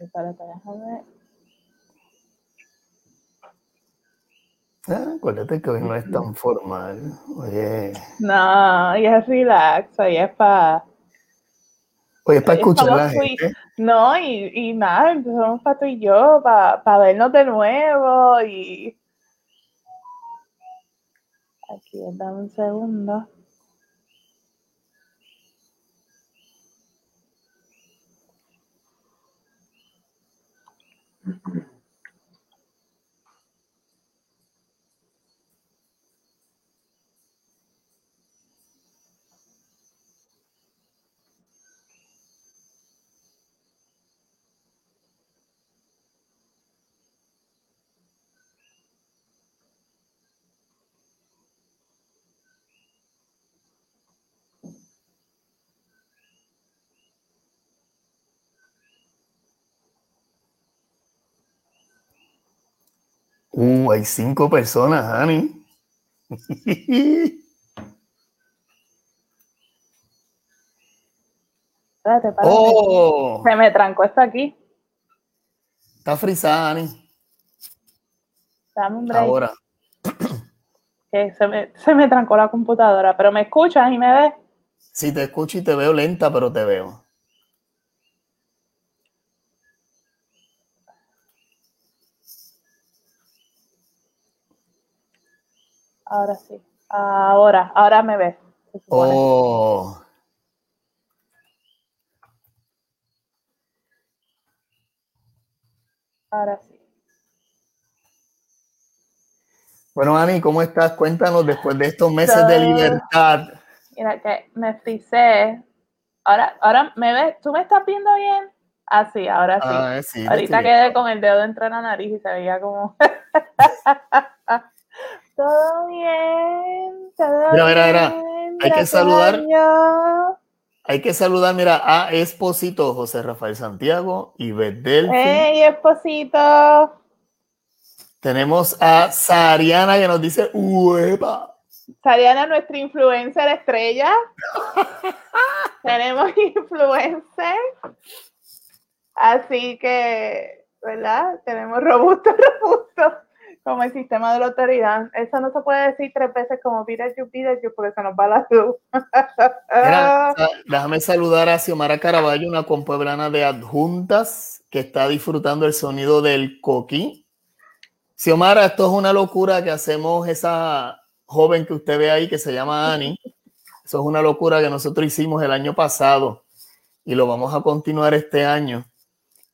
Déjame. Ah, acuérdate que hoy no es tan formal. Oye. No, y es relax, y es para. Oye, es para escuchar a la gente. No, y, y nada, somos para tú y yo, para, para vernos de nuevo y. Aquí, dame un segundo. Uh. Uh, hay cinco personas, Ani. Espérate. Oh, Se me trancó esto aquí. está frisada, Ani. Dame un break. Ahora. Que se, me, se me trancó la computadora, pero me escuchas y me ves. Si te escucho y te veo lenta, pero te veo. Ahora sí. Ahora, ahora me ves. Oh. Ahora sí. Bueno, Ani, ¿cómo estás? Cuéntanos después de estos meses de libertad. Mira que me frisé. Ahora, ahora me ves. ¿Tú me estás viendo bien? Ah, sí, ahora sí. Ah, sí, Ahorita quedé con el dedo entre la nariz y se veía como. todo bien, todo Mira, mira, mira. bien, Hay que saludar. Hay que saludar, mira, a Esposito, José Rafael Santiago y Delphi. ¡Ey, esposito! Tenemos a Sariana que nos dice, ¡Uepa! Sariana, nuestra influencer estrella. Tenemos influencer. Así que, ¿verdad? Tenemos robusto, robusto, como el sistema de la autoridad. Eso no se puede decir tres veces como pide you, porque se nos va la luz. Mira, déjame saludar a Xiomara Caraballo, una compueblana de adjuntas que está disfrutando el sonido del coquí. Xiomara, esto es una locura que hacemos esa joven que usted ve ahí que se llama Ani. Eso es una locura que nosotros hicimos el año pasado y lo vamos a continuar este año.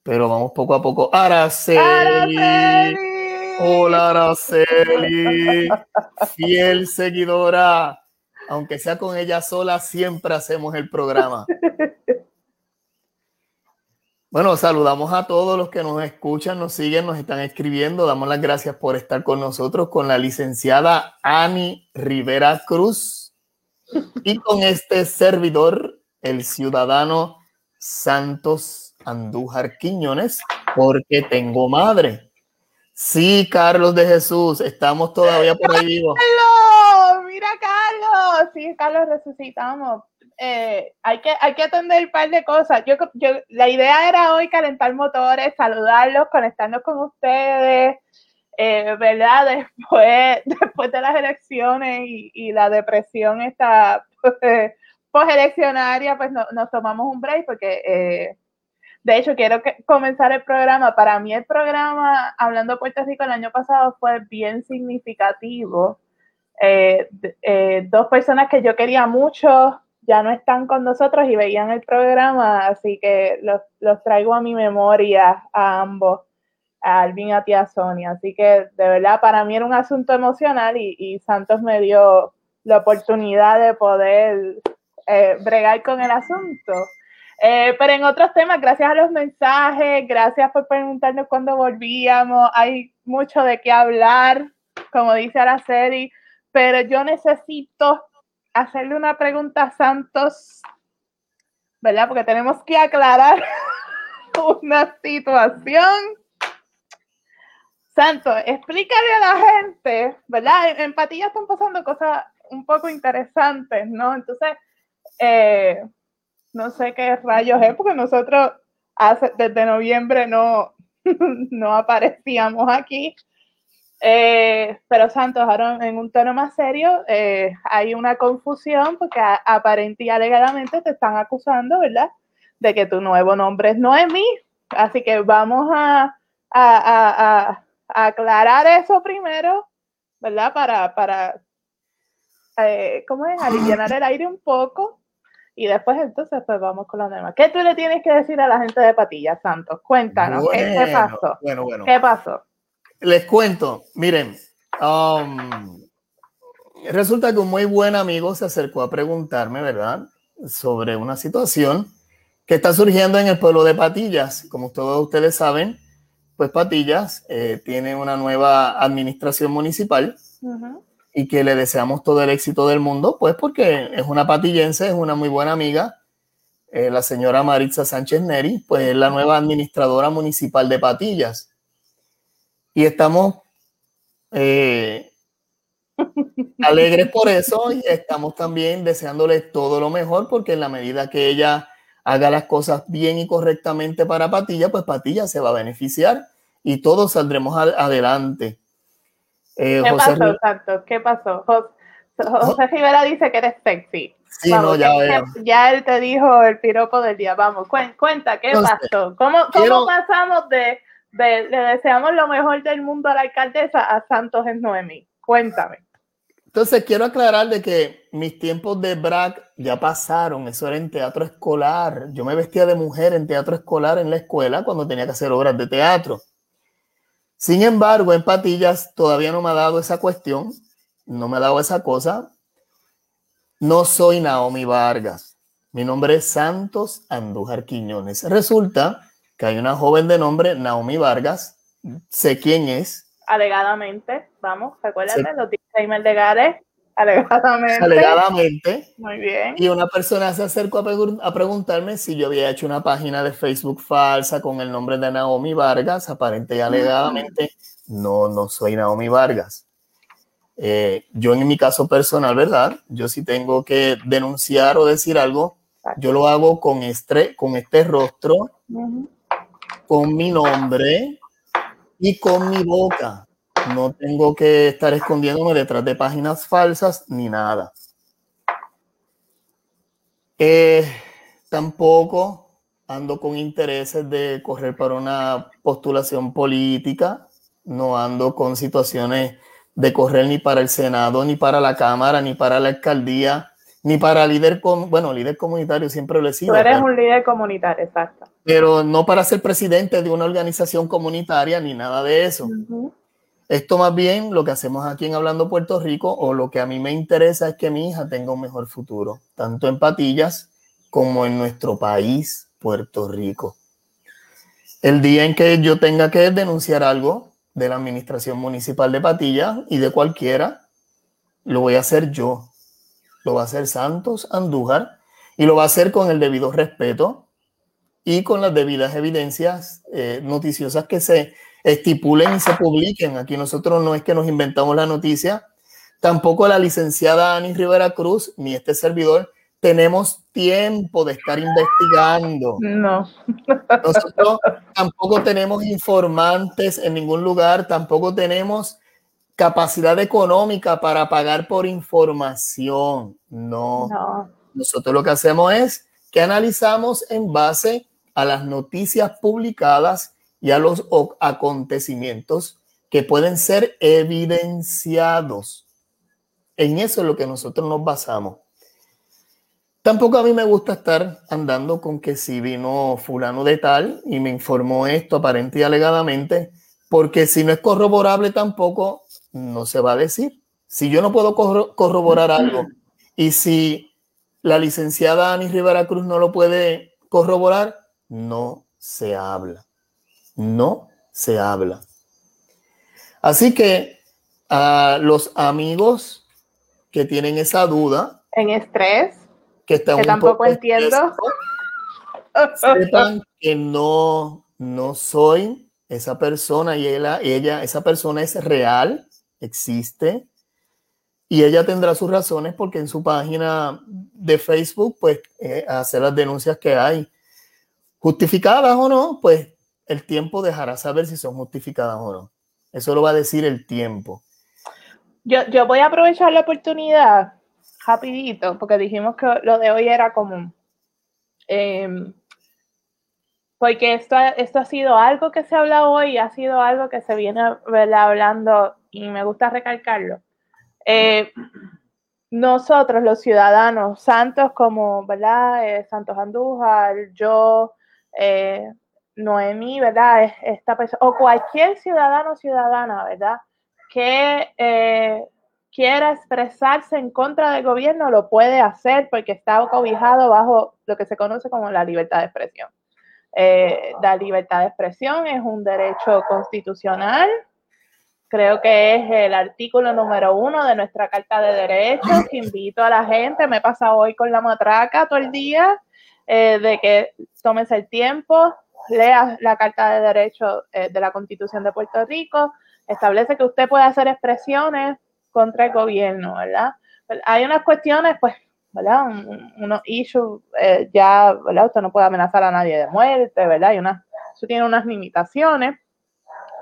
Pero vamos poco a poco. Araceli. ¡Araceli! Hola, Araceli. Fiel seguidora. Aunque sea con ella sola, siempre hacemos el programa. Bueno, saludamos a todos los que nos escuchan, nos siguen, nos están escribiendo. Damos las gracias por estar con nosotros con la licenciada Ani Rivera Cruz y con este servidor, el ciudadano Santos Andújar Quiñones, porque tengo madre. Sí, Carlos de Jesús, estamos todavía por ahí vivos. ¡Carlos! ¡Mira, Carlos! Sí, Carlos, resucitamos. Eh, hay, que, hay que atender un par de cosas. Yo, yo, la idea era hoy calentar motores, saludarlos, conectarnos con ustedes, eh, ¿verdad? Después, después de las elecciones y, la depresión esta pues, posteleccionaria, pues no- nos tomamos un break porque, eh, de hecho, quiero que- comenzar el programa. Para mí el programa, hablando de Puerto Rico el año pasado, fue bien significativo. Eh, eh, dos personas que yo quería mucho ya no están con nosotros y veían el programa, así que los, los traigo a mi memoria a ambos, a Alvin y a tía Sonia. Así que de verdad para mí era un asunto emocional y, y Santos me dio la oportunidad de poder eh, bregar con el asunto. Eh, pero en otros temas, gracias a los mensajes, gracias por preguntarnos cuándo volvíamos, hay mucho de qué hablar, como dice Araceli, pero yo necesito hacerle una pregunta a Santos, ¿verdad? Porque tenemos que aclarar una situación. Santos, explícale a la gente, ¿verdad? En, en Patilla están pasando cosas un poco interesantes, ¿no? Entonces, eh, no sé qué rayos es, porque nosotros hace, desde noviembre no, no aparecíamos aquí. Eh, pero Santos, ahora en un tono más serio, eh, hay una confusión porque aparentemente y alegadamente te están acusando, ¿verdad? De que tu nuevo nombre es Noemí. Así que vamos a, a, aclarar eso primero, ¿verdad? Para, para eh, ¿cómo es? Aliviar el aire un poco. Y después entonces pues vamos con la demás. ¿Qué tú le tienes que decir a la gente de Patilla, Santos? Cuéntanos, ¿qué, pasó? Bueno, bueno. ¿Qué pasó? Les cuento, miren, um, resulta que un muy buen amigo se acercó a preguntarme, ¿verdad? Sobre una situación que está surgiendo en el pueblo de Patillas. Como todos ustedes saben, pues Patillas eh, tiene una nueva administración municipal y que le deseamos todo el éxito del mundo, pues porque es una patillense, es una muy buena amiga. Eh, la señora Maritza Sánchez Neri, pues es la nueva administradora municipal de Patillas. Y estamos eh, alegres por eso y estamos también deseándole todo lo mejor porque en la medida que ella haga las cosas bien y correctamente para Patilla, pues Patilla se va a beneficiar y todos saldremos adelante. Eh, ¿Qué pasó, Santos? ¿Qué pasó? José, Rivera dice que eres sexy. Sí, no, ya, ya él te dijo el piropo del día. Vamos, cuenta, ¿qué pasó? ¿Cómo, cómo pasamos de le deseamos lo mejor del mundo a la alcaldesa, a Santos en Noemí. Cuéntame. Entonces, quiero aclarar de que mis tiempos de BRAC ya pasaron. Eso era en teatro escolar. Yo me vestía de mujer en teatro escolar en la escuela cuando tenía que hacer obras de teatro. Sin embargo, en Patillas todavía no me ha dado esa cuestión. No me ha dado esa cosa. No soy Naomi Vargas. Mi nombre es Santos Andújar Quiñones. Resulta que hay una joven de nombre Naomi Vargas, sé quién es. Alegadamente, vamos, acuérdate, los disclaimers legales, alegadamente. Alegadamente. Muy bien. Y una persona se acercó a, a, preguntarme si yo había hecho una página de Facebook falsa con el nombre de Naomi Vargas, aparente y alegadamente. No, no soy Naomi Vargas. Eh, yo en mi caso personal, ¿verdad? Yo sí tengo que denunciar o decir algo. Yo lo hago con este, con este rostro, con mi nombre y con mi boca. No tengo que estar escondiéndome detrás de páginas falsas ni nada. Eh, tampoco ando con intereses de correr para una postulación política. No ando con situaciones de correr ni para el Senado, ni para la Cámara, ni para la alcaldía ni para líder, bueno, líder comunitario siempre lo he sido. Tú eres un líder comunitario, exacto. Pero no para ser presidente de una organización comunitaria ni nada de eso. Esto más bien lo que hacemos aquí en Hablando Puerto Rico o lo que a mí me interesa es que mi hija tenga un mejor futuro, tanto en Patillas como en nuestro país, Puerto Rico. El día en que yo tenga que denunciar algo de la administración municipal de Patillas y de cualquiera, lo voy a hacer yo, lo va a hacer Santos Andújar y lo va a hacer con el debido respeto y con las debidas evidencias eh, noticiosas que se estipulen y se publiquen. Aquí nosotros no es que nos inventamos la noticia, tampoco la licenciada Ani Rivera Cruz ni este servidor tenemos tiempo de estar investigando. No. Nosotros tampoco tenemos informantes en ningún lugar, tampoco tenemos capacidad económica para pagar por información. No. Nosotros lo que hacemos es que analizamos en base a las noticias publicadas y a los acontecimientos que pueden ser evidenciados. En eso es lo que nosotros nos basamos. Tampoco a mí me gusta estar andando con que si vino fulano de tal y me informó esto aparente y alegadamente, porque si no es corroborable tampoco, no se va a decir. Si yo no puedo corroborar algo y si la licenciada Ani Rivera Cruz no lo puede corroborar, no se habla. No se habla. Así que a los amigos que tienen esa duda. En estrés. Que, tampoco entiendo. sepan que no, no soy esa persona y ella, ella, esa persona es real existe y ella tendrá sus razones porque en su página de Facebook pues eh, hace las denuncias que hay. justificadas o no, pues el tiempo dejará saber si son justificadas o no. Eso lo va a decir el tiempo. Yo, yo voy a aprovechar la oportunidad rapidito, porque dijimos que lo de hoy era común. Em, porque esto, esto ha sido algo que se ha hablado hoy, ha sido algo que se viene hablando y me gusta recalcarlo. Eh, nosotros, los ciudadanos, santos como, ¿verdad? Eh, Santos Andújar, yo, eh, Noemí, ¿verdad? Esta persona, o cualquier ciudadano o ciudadana, ¿verdad? Que quiera expresarse en contra del gobierno, lo puede hacer porque está cobijado bajo lo que se conoce como la libertad de expresión. la libertad de expresión es un derecho constitucional Creo que es el artículo número uno de nuestra Carta de Derechos. Invito a la gente, me he pasado hoy con la matraca todo el día, eh, de que tomes el tiempo, leas la Carta de Derechos eh, de la Constitución de Puerto Rico, establece que usted puede hacer expresiones contra el gobierno, ¿verdad? Hay unas cuestiones, pues, ¿verdad? unos issues, eh, ya, ¿verdad? Usted no puede amenazar a nadie de muerte, ¿verdad? Hay una, eso tiene unas limitaciones,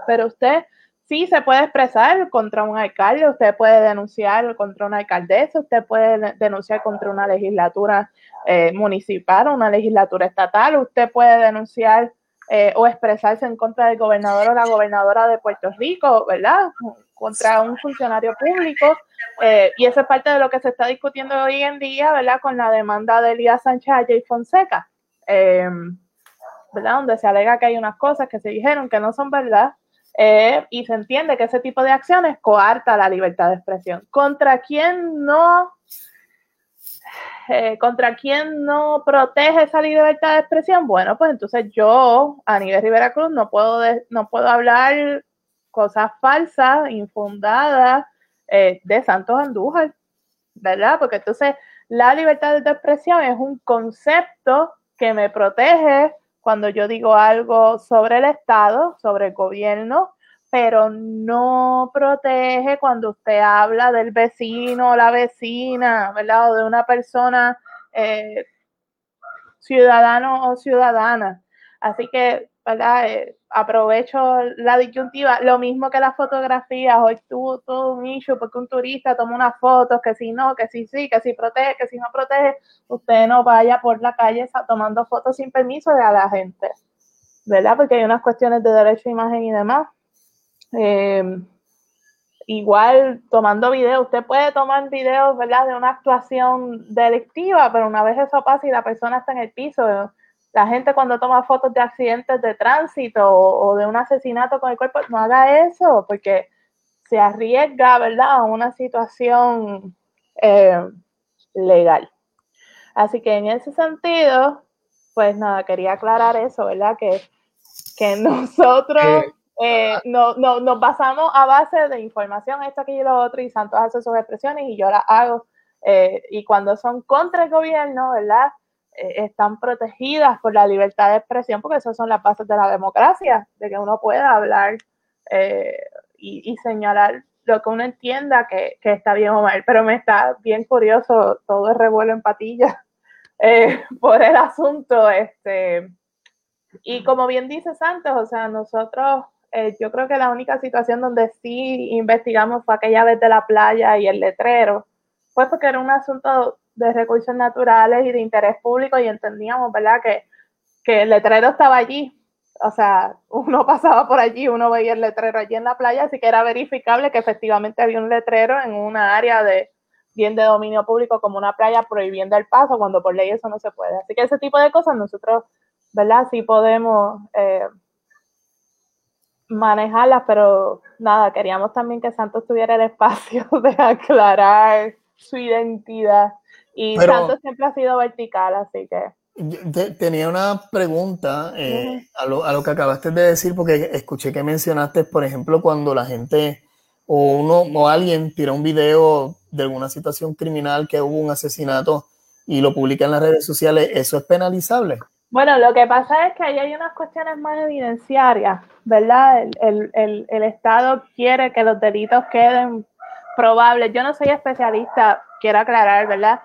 pero usted sí se puede expresar contra un alcalde, usted puede denunciar contra una alcaldesa, usted puede denunciar contra una legislatura eh, municipal una legislatura estatal, usted puede denunciar eh, o expresarse en contra del gobernador o la gobernadora de Puerto Rico, ¿verdad? Contra un funcionario público. Eh, y eso es parte de lo que se está discutiendo hoy en día, ¿verdad? Con la demanda de Elías Sánchez a Jay Fonseca, ¿verdad? Donde se alega que hay unas cosas que se dijeron que no son verdad eh, y se entiende que ese tipo de acciones coarta la libertad de expresión. ¿Contra quién no, eh, contra quién no protege esa libertad de expresión? Bueno, pues entonces yo, a nivel Rivera Cruz, no puedo, no puedo hablar cosas falsas, infundadas eh, de Santos Andújar, ¿verdad? Porque entonces la libertad de expresión es un concepto que me protege cuando yo digo algo sobre el Estado, sobre el gobierno, pero no protege cuando usted habla del vecino o la vecina, ¿verdad? O de una persona eh, ciudadano o ciudadana. Así que, Eh, aprovecho la disyuntiva, lo mismo que las fotografías, hoy tuvo todo un issue porque un turista toma unas fotos, que si no, que si sí, que si protege, que si no protege, usted no vaya por la calle tomando fotos sin permiso de la gente, ¿verdad? Porque hay unas cuestiones de derecho a imagen y demás. Em, igual tomando videos, usted puede tomar videos, ¿verdad? De una actuación delictiva, pero una vez eso pasa y la persona está en el piso, la gente cuando toma fotos de accidentes de tránsito o, de un asesinato con el cuerpo, no haga eso porque se arriesga, ¿verdad?, a una situación eh, legal. Así que en ese sentido, pues nada, quería aclarar eso, ¿verdad? Que, que nosotros eh, no, no, nos basamos a base de información, esto, aquí y lo otro, y Santos hace sus expresiones y yo las hago. Eh, y cuando son contra el gobierno, ¿verdad? Eh, están protegidas por la libertad de expresión, porque esas son las bases de la democracia, de que uno pueda hablar eh, y, señalar lo que uno entienda que, está bien o mal. Pero me está bien curioso todo el revuelo en patillas eh, por el asunto. Este, y como bien dice Santos, o sea, nosotros, yo creo que la única situación donde sí investigamos fue aquella vez de la playa y el letrero, pues porque era un asunto de recursos naturales y de interés público y entendíamos, ¿verdad? Que, que el letrero estaba allí. O sea, uno pasaba por allí, uno veía el letrero allí en la playa, así que era verificable que efectivamente había un letrero en una área de bien de dominio público como una playa prohibiendo el paso, cuando por ley eso no se puede. Así que ese tipo de cosas nosotros, ¿verdad? Sí podemos eh, manejarlas, pero nada, queríamos también que Santos tuviera el espacio de aclarar su identidad y Santos siempre ha sido vertical, así que. tenía una pregunta eh, a, lo, a, lo, que acabaste de decir, porque escuché que mencionaste, por ejemplo, cuando la gente o uno o alguien tira un video de alguna situación criminal que hubo un asesinato y lo publica en las redes sociales, ¿eso es penalizable? Bueno, lo que pasa es que ahí hay unas cuestiones más evidenciarias, ¿verdad? El, el, el, el Estado quiere que los delitos queden probables. Yo no soy especialista, quiero aclarar, ¿verdad?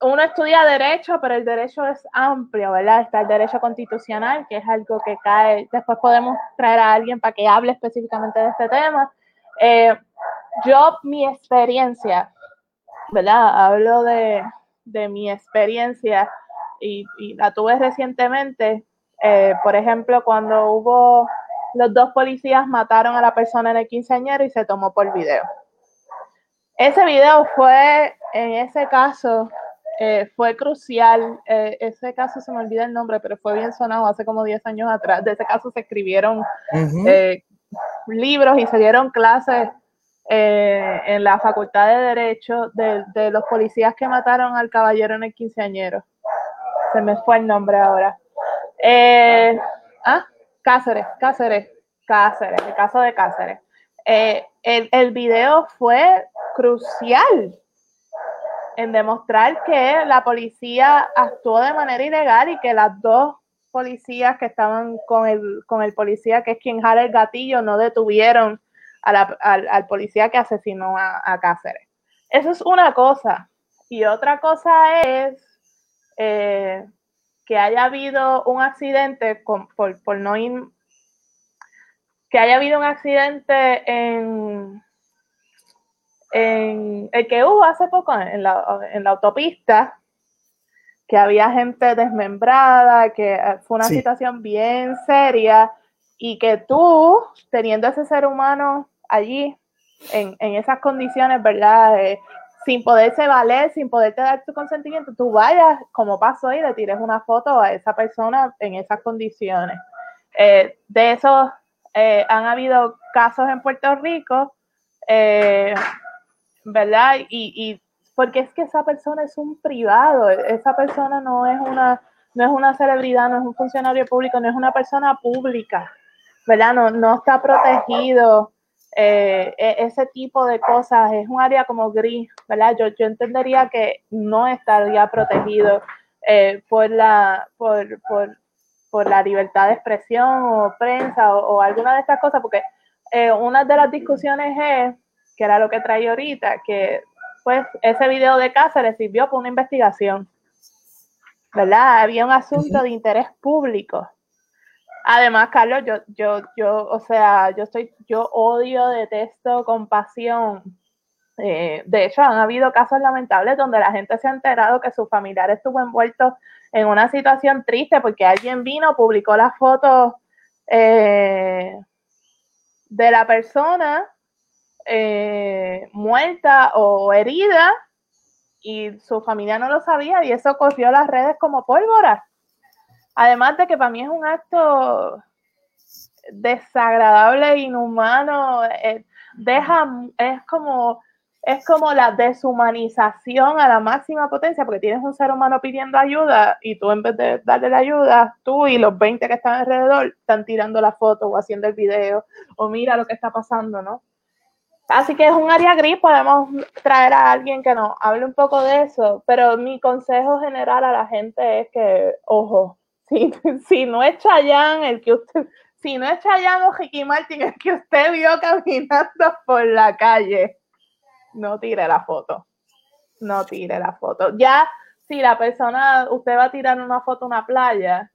Uno estudia derecho, pero el derecho es amplio, ¿verdad? Está el derecho constitucional, que es algo que cae, después podemos traer a alguien para que hable específicamente de este tema. Eh, yo, mi experiencia, ¿verdad? Hablo de, de mi experiencia y, la tuve recientemente, eh, por ejemplo, cuando hubo los dos policías mataron a la persona en el quinceañero y se tomó por video. Ese video fue, en ese caso, eh, fue crucial. Eh, ese caso se me olvida el nombre, pero fue bien sonado hace como 10 años atrás. De ese caso se escribieron eh, libros y se dieron clases en la Facultad de Derecho de, los policías que mataron al caballero en el quinceañero. Se me fue el nombre ahora. ah, Cáceres, Cáceres, Cáceres, el caso de Cáceres. el, el video fue crucial en demostrar que la policía actuó de manera ilegal y que las dos policías que estaban con el, con el policía que es quien jala el gatillo no detuvieron al, policía que asesinó a, Cáceres. Eso es una cosa. Y otra cosa es eh, que haya habido un accidente, por, por no que haya habido un accidente en, en el que hubo hace poco en la, autopista, que había gente desmembrada, que eh, fue una situación bien seria y que tú, teniendo ese ser humano allí, en, esas condiciones, ¿verdad? Eh, sin poderse valer, sin poderte dar tu consentimiento, tú vayas, como pasó, y le tires una foto a esa persona en esas condiciones. Eh, de eso han habido casos en Puerto Rico. ¿Verdad? Y, y porque es que esa persona es un privado, esa persona no es una, no es una celebridad, no es un funcionario público, no es una persona pública, ¿verdad? No, no está protegido. Eh, e, ese tipo de cosas es un área como gris, ¿verdad? Yo, yo entendería que no estaría protegido eh, por, la, por, por, por, la libertad de expresión o prensa o, alguna de estas cosas, porque eh, una de las discusiones es que era lo que traía ahorita, que pues ese video de le sirvió para una investigación, ¿verdad? Había un asunto de interés público. Además, Carlos, yo, yo, yo, o sea, yo estoy, yo odio, detesto, compasión. Eh, de hecho, han habido casos lamentables donde la gente se ha enterado que su familiar estuvo envuelto en una situación triste porque alguien vino, publicó las fotos eh, de la persona eh, muerta o herida y su familia no lo sabía y eso corrió las redes como pólvora. Además de que para mí es un acto desagradable, e inhumano, eh, deja, es como, es como la deshumanización a la máxima potencia, porque tienes un ser humano pidiendo ayuda y tú en vez de darle la ayuda, tú y los 20 que están alrededor están tirando la foto o haciendo el video o mira lo que está pasando, ¿no? Así que es un área gris, podemos traer a alguien que nos hable un poco de eso, pero mi consejo general a la gente es que, ojo, si, si no es Chayanne el que usted, si no es Chayanne o Ricky Martin el que usted vio caminando por la calle, no tire la foto, no tire la foto. Ya, si la persona, usted va a tirar una foto a una playa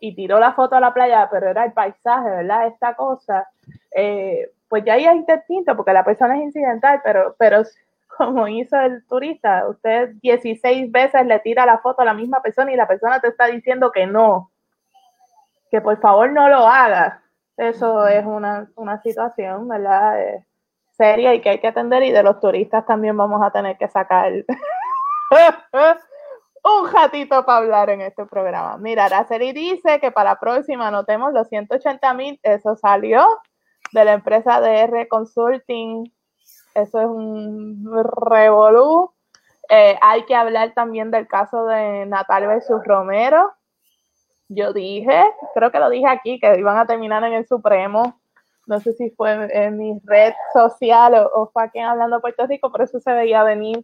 y tiró la foto a la playa, pero era el paisaje, ¿verdad? Esta cosa, eh, pues ya ahí es distinto porque la persona es incidental, pero, pero como hizo el turista, usted 16 veces le tira la foto a la misma persona y la persona te está diciendo que no, que por favor no lo haga. Eso es una, situación, ¿verdad? Eh, seria y que hay que atender y de los turistas también vamos a tener que sacar un ratito para hablar en este programa. Mira, Araceli dice que para la próxima anotemos los 180 mil, eso salió de la empresa DR Consulting. Eso es un revolú. Eh, hay que hablar también del caso de Natal versus Romero. Yo dije, creo que lo dije aquí, que iban a terminar en el Supremo. No sé si fue en, mi red social o, fue aquí hablando Puerto Rico, pero eso se veía venir.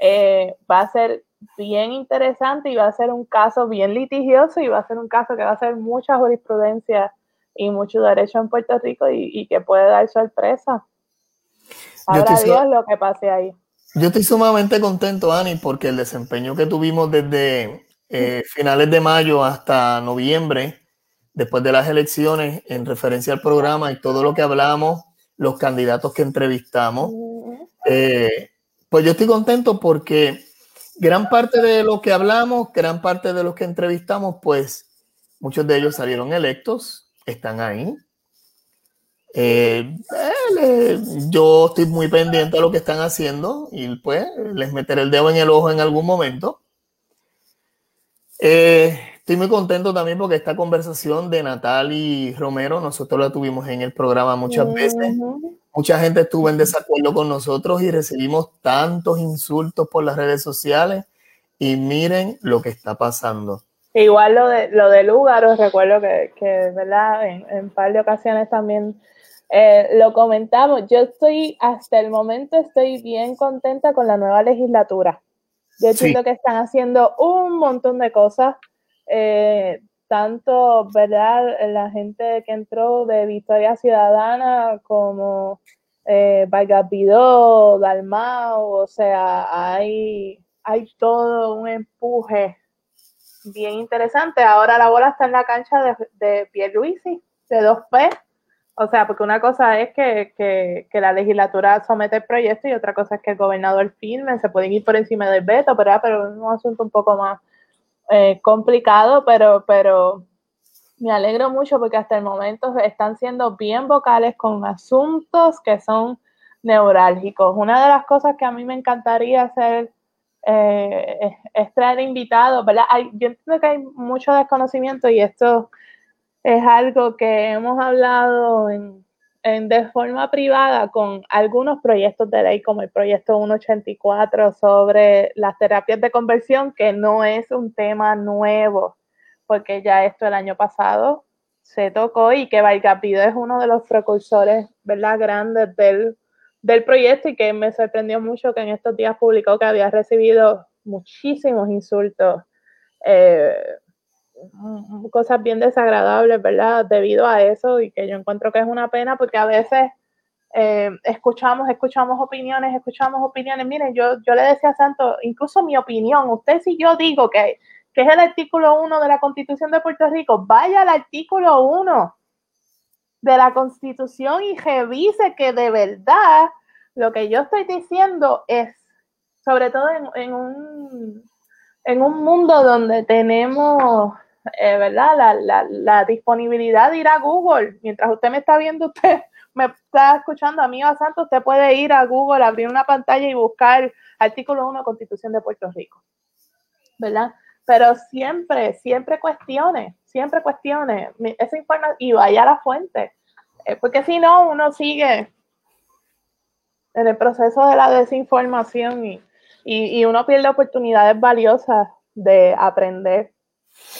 Eh, va a ser bien interesante y va a ser un caso bien litigioso y va a ser un caso que va a ser mucha jurisprudencia y mucho derecho en Puerto Rico y, que puede dar sorpresa. Ahora Dios lo que pase ahí. Yo estoy sumamente contento, Ani, porque el desempeño que tuvimos desde eh, finales de mayo hasta noviembre, después de las elecciones, en referencia al programa y todo lo que hablamos, los candidatos que entrevistamos, eh, pues yo estoy contento porque gran parte de lo que hablamos, gran parte de los que entrevistamos, pues muchos de ellos salieron electos, están ahí. Eh, yo estoy muy pendiente de lo que están haciendo y pues les meteré el dedo en el ojo en algún momento. Eh, estoy muy contento también porque esta conversación de Natal y Romero, nosotros la tuvimos en el programa muchas veces. Mucha gente estuvo en desacuerdo con nosotros y recibimos tantos insultos por las redes sociales. Y miren lo que está pasando. Igual lo de, lo de Lúgaro, recuerdo que, que ¿verdad? En, un par de ocasiones también eh, lo comentamos. Yo estoy, hasta el momento, estoy bien contenta con la nueva legislatura. Yo siento que están haciendo un montón de cosas. Eh, tanto, ¿verdad? La gente que entró de Victoria Ciudadana como eh, Dalmao, o sea, hay, hay todo un empuje bien interesante. Ahora la bola está en la cancha de, de Pierluisi, de 2P. O sea, porque una cosa es que, que, la legislatura somete el proyecto y otra cosa es que el gobernador firme, se pueden ir por encima del veto, pero, pero es un asunto un poco más eh, complicado, pero, pero me alegro mucho porque hasta el momento están siendo bien vocales con asuntos que son neurálgicos. Una de las cosas que a mí me encantaría hacer eh, es, traer invitados, ¿verdad? yo entiendo que hay mucho desconocimiento y esto es algo que hemos hablado en, de forma privada con algunos proyectos de ley, como el proyecto 184 sobre las terapias de conversión, que no es un tema nuevo, porque ya esto el año pasado se tocó y que Valgapido es uno de los precursores, ¿verdad?, grandes del, del proyecto y que me sorprendió mucho que en estos días publicó que había recibido muchísimos insultos eh, cosas bien desagradables, ¿verdad? Debido a eso y que yo encuentro que es una pena porque a veces eh, escuchamos, escuchamos opiniones, escuchamos opiniones. Miren, yo, yo le decía a Santo, incluso mi opinión, usted si yo digo que, que es el artículo 1 de la Constitución de Puerto Rico, vaya al artículo 1 de la Constitución y revise que de verdad lo que yo estoy diciendo es, sobre todo en, un en un mundo donde tenemos eh, ¿verdad? La, la, disponibilidad de ir a Google. Mientras usted me está viendo, usted me está escuchando, amigo Santos, usted puede ir a Google, abrir una pantalla y buscar artículo 1 Constitución de Puerto Rico. ¿Verdad? Pero siempre, siempre cuestione, siempre cuestione esa información y vaya a la fuente. Eh, porque si no, uno sigue en el proceso de la desinformación y, y, y uno pierde oportunidades valiosas de aprender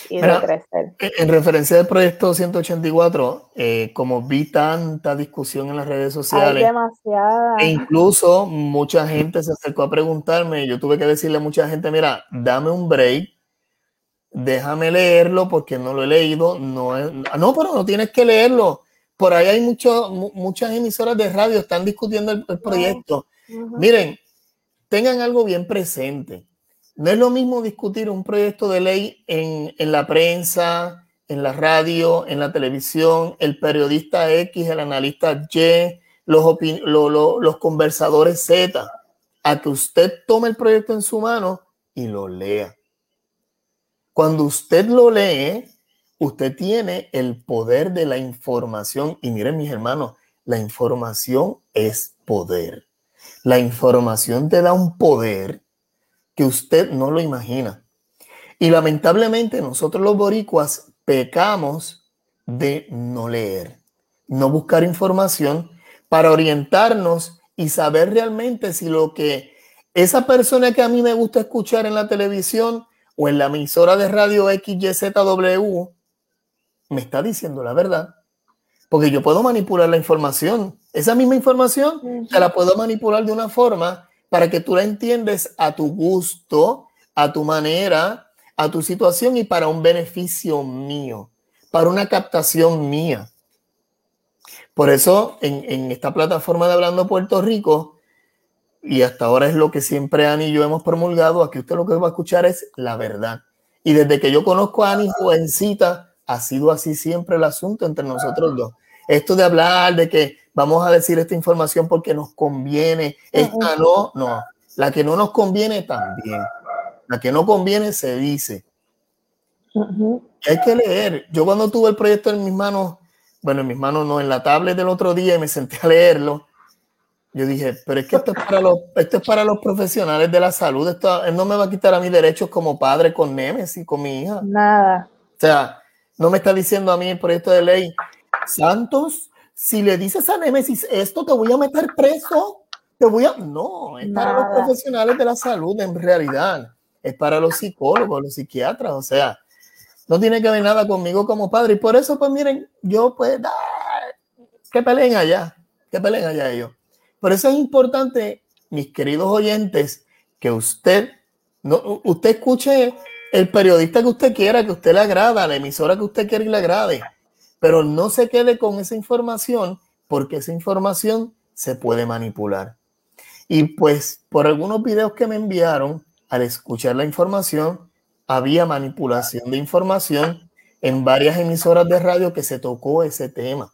y de crecer. En referencia al proyecto 184, eh, como vi tanta discusión en las redes sociales, Hay demasiada. e incluso mucha gente se acercó a preguntarme, yo tuve que decirle a mucha gente, mira, dame un break, déjame leerlo porque no lo he leído, no, no pero no tienes que leerlo. Por ahí hay mucho, muchas emisoras de radio están discutiendo el, proyecto. Miren, tengan algo bien presente no es lo mismo discutir un proyecto de ley en, la prensa, en la radio, en la televisión, el periodista X, el analista Y, los, los conversadores Z, a que usted tome el proyecto en su mano y lo lea. Cuando usted lo lee, usted tiene el poder de la información. Y miren, mis hermanos, la información es poder. La información te da un poder que usted no lo imagina. Y lamentablemente nosotros los boricuas pecamos de no leer, no buscar información para orientarnos y saber realmente si lo que esa persona que a mí me gusta escuchar en la televisión o en la emisora de radio XYZW me está diciendo la verdad. Porque yo puedo manipular la información. Esa misma información se la puedo manipular de una forma para que tú la entiendes a tu gusto, a tu manera, a tu situación y para un beneficio mío, para una captación mía. Por eso en, esta plataforma de Hablando Puerto Rico, y hasta ahora es lo que siempre Ani y yo hemos promulgado, aquí usted lo que va a escuchar es la verdad. Y desde que yo conozco a Ani jovencita, ha sido así siempre el asunto entre nosotros dos. Esto de hablar de que vamos a decir esta información porque nos conviene, esta no, no. La que no nos conviene también. La que no conviene se dice. Hay que leer. Yo cuando tuve el proyecto en mis manos, bueno, en mis manos no, en la tablet del otro día y me senté a leerlo, yo dije, pero es que esto es para los, esto es para los profesionales de la salud. Esto él no me va a quitar a mis derechos como padre con Nemes y con mi hija. Nada. O sea, no me está diciendo a mí el proyecto de ley, Santos, si le dices a Nemesis esto, te voy a meter preso. Te voy a. No, es para los profesionales de la salud en realidad. Es para los psicólogos, los psiquiatras. O sea, no tiene que ver nada conmigo como padre. Y por eso, pues miren, yo pues, que peleen allá, que peleen allá ellos. Por eso es importante, mis queridos oyentes, que usted, no, usted escuche el periodista que usted quiera, que usted le agrada, la emisora que usted quiera y le agrade, pero no se quede con esa información porque esa información se puede manipular. Y pues por algunos videos que me enviaron, al escuchar la información, había manipulación de información en varias emisoras de radio que se tocó ese tema.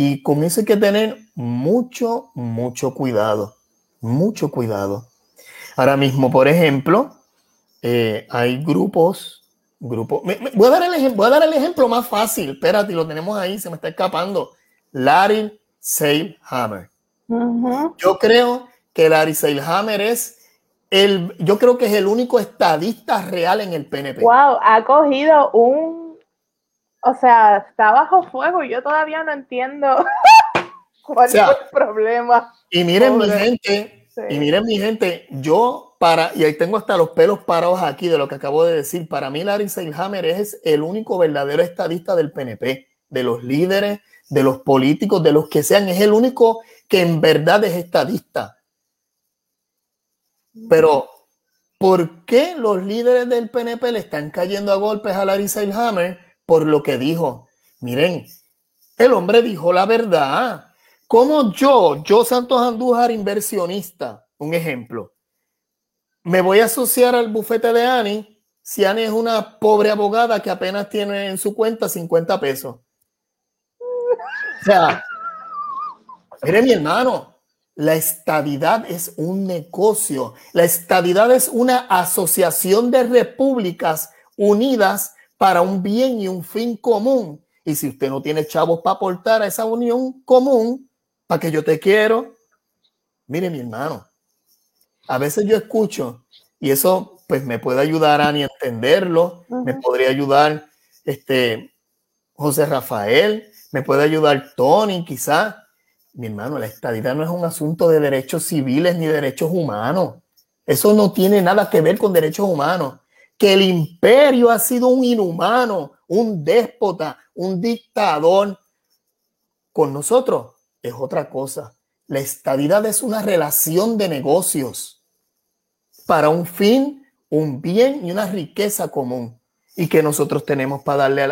Y con eso hay que tener mucho, mucho cuidado, mucho cuidado. Ahora mismo, por ejemplo, eh, hay grupos, grupos. voy, a dar el ejemplo, voy a dar el ejemplo más fácil. Espérate, lo tenemos ahí, se me está escapando. Larry Seilhammer. Yo creo que Larry Seilhammer es el, yo creo que es el único estadista real en el PNP. Wow, ha cogido un o sea, está bajo fuego y yo todavía no entiendo cuál es el problema. Y miren mi gente, y miren mi gente, yo para, y ahí tengo hasta los pelos parados aquí de lo que acabo de decir, para mí Larry Seilhammer es el único verdadero estadista del PNP, de los líderes, de los políticos, de los que sean, es el único que en verdad es estadista. Pero, ¿por qué los líderes del PNP le están cayendo a golpes a Larry Seilhammer? Por lo que dijo. Miren, el hombre dijo la verdad. Como yo, yo Santos Andújar, inversionista, un ejemplo, me voy a asociar al bufete de Ani si Ani es una pobre abogada que apenas tiene en su cuenta 50 pesos. O sea, mire mi hermano, la estadidad es un negocio. La estadidad es una asociación de repúblicas unidas para un bien y un fin común. Y si usted no tiene chavos para aportar a esa unión común, para que yo te quiero, mire mi hermano, a veces yo escucho y eso pues me puede ayudar a ni entenderlo, me podría ayudar este José Rafael, me puede ayudar Tony quizá. Mi hermano, la estadidad no es un asunto de derechos civiles ni derechos humanos. Eso no tiene nada que ver con derechos humanos que el imperio ha sido un inhumano, un déspota, un dictador. Con nosotros es otra cosa. La estabilidad es una relación de negocios para un fin, un bien y una riqueza común. ¿Y que nosotros tenemos para darle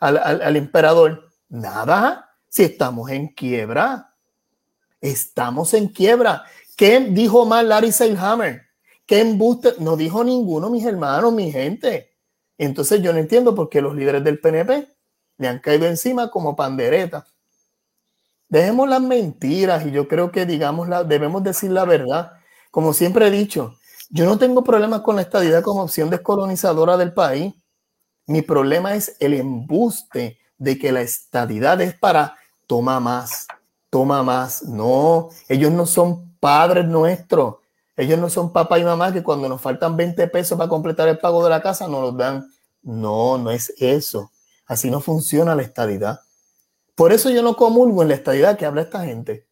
al, emperador? Nada, si estamos en quiebra. Estamos en quiebra. ¿Qué dijo mal Larry Seilhammer? ¿Qué embuste? No dijo ninguno, mis hermanos, mi gente. Entonces yo no entiendo por qué los líderes del PNP le han caído encima como pandereta. Dejemos las mentiras y yo creo que digamos la, debemos decir la verdad. Como siempre he dicho, yo no tengo problemas con la estadidad como opción descolonizadora del país. Mi problema es el embuste de que la estadidad es para toma más, toma más. No, ellos no son padres nuestros. Ellos no son papá y mamá que cuando nos faltan 20 pesos para completar el pago de la casa nos los dan. No, no es eso. Así no funciona la estadidad. Por eso yo no comulgo en la estadidad que habla esta gente.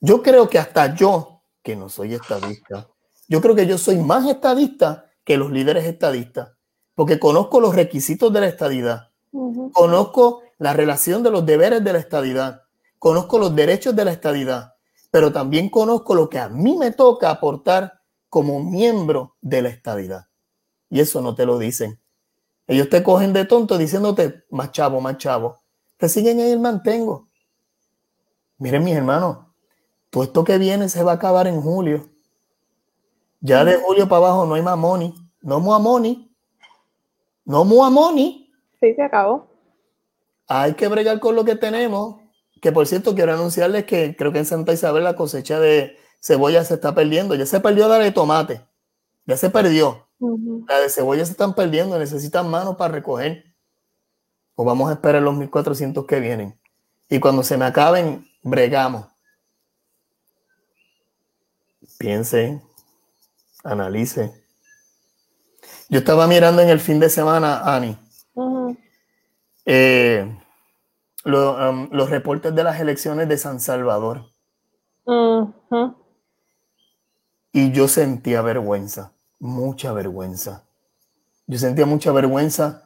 Yo creo que hasta yo, que no soy estadista, yo creo que yo soy más estadista que los líderes estadistas, porque conozco los requisitos de la estadidad, conozco la relación de los deberes de la estadidad, conozco los derechos de la estadidad, pero también conozco lo que a mí me toca aportar como miembro de la estadidad. Y eso no te lo dicen. Ellos te cogen de tonto diciéndote más chavo, más chavo. Te siguen ahí el mantengo. Miren, mis hermanos, todo esto que viene se va a acabar en julio. Ya de julio para abajo no hay más money. No more money. No more money. Sí, se acabó. Hay que bregar con lo que tenemos. Que por cierto, quiero anunciarles que creo que en Santa Isabel la cosecha de cebolla se está perdiendo. Ya se perdió la de tomate. Ya se perdió. La de cebolla se están perdiendo. Necesitan manos para recoger. O vamos a esperar los 1400 que vienen. Y cuando se me acaben, bregamos. Piense, analice. Yo estaba mirando en el fin de semana, Ani, eh, um, los reportes de las elecciones de San Salvador. Y yo sentía vergüenza, mucha vergüenza. Yo sentía mucha vergüenza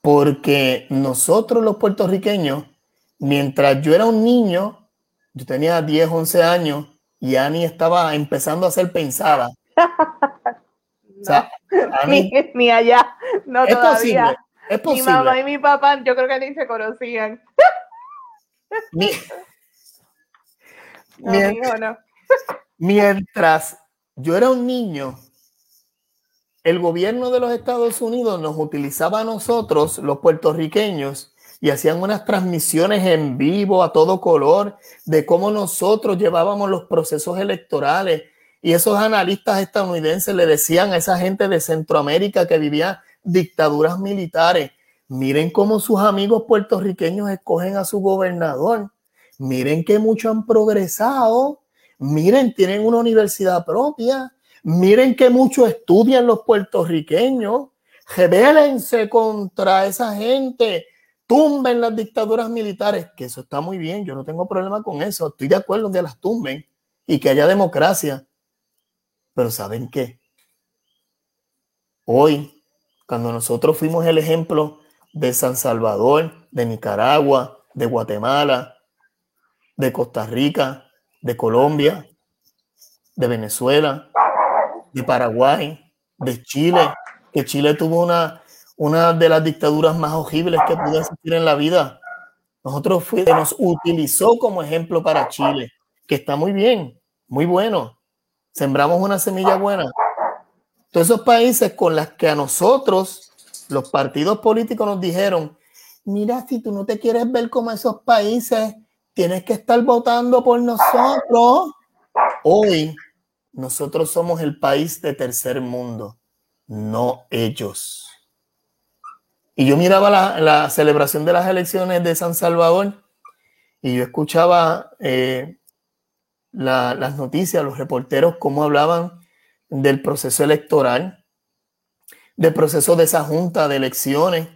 porque nosotros los puertorriqueños, mientras yo era un niño, yo tenía 10, 11 años y Ani estaba empezando a ser pensada. ni, allá, no es todavía. Es posible. Mi mamá y mi papá, yo creo que ni se conocían. Mientras yo era un niño, el gobierno de los Estados Unidos nos utilizaba a nosotros, los puertorriqueños, y hacían unas transmisiones en vivo a todo color de cómo nosotros llevábamos los procesos electorales. Y esos analistas estadounidenses le decían a esa gente de Centroamérica que vivía dictaduras militares, miren cómo sus amigos puertorriqueños escogen a su gobernador, miren que mucho han progresado, miren, tienen una universidad propia, miren que mucho estudian los puertorriqueños, rebélense contra esa gente, tumben las dictaduras militares, que eso está muy bien, yo no tengo problema con eso, estoy de acuerdo en que las tumben y que haya democracia. Pero ¿saben qué? Hoy, cuando nosotros fuimos el ejemplo de San Salvador, de Nicaragua, de Guatemala, de Costa Rica, de Colombia, de Venezuela, de Paraguay, de Chile, que Chile tuvo una una de las dictaduras más horribles que pudo existir en la vida. Nosotros fue, nos utilizó como ejemplo para Chile, que está muy bien, muy bueno. Sembramos una semilla buena. Todos esos países con los que a nosotros, los partidos políticos nos dijeron, mira, si tú no te quieres ver como esos países, tienes que estar votando por nosotros. Hoy, nosotros somos el país de tercer mundo, no ellos. Y yo miraba la, celebración de las elecciones de San Salvador y yo escuchaba eh, las noticias, los reporteros, cómo hablaban del proceso electoral, del proceso de esa junta de elecciones,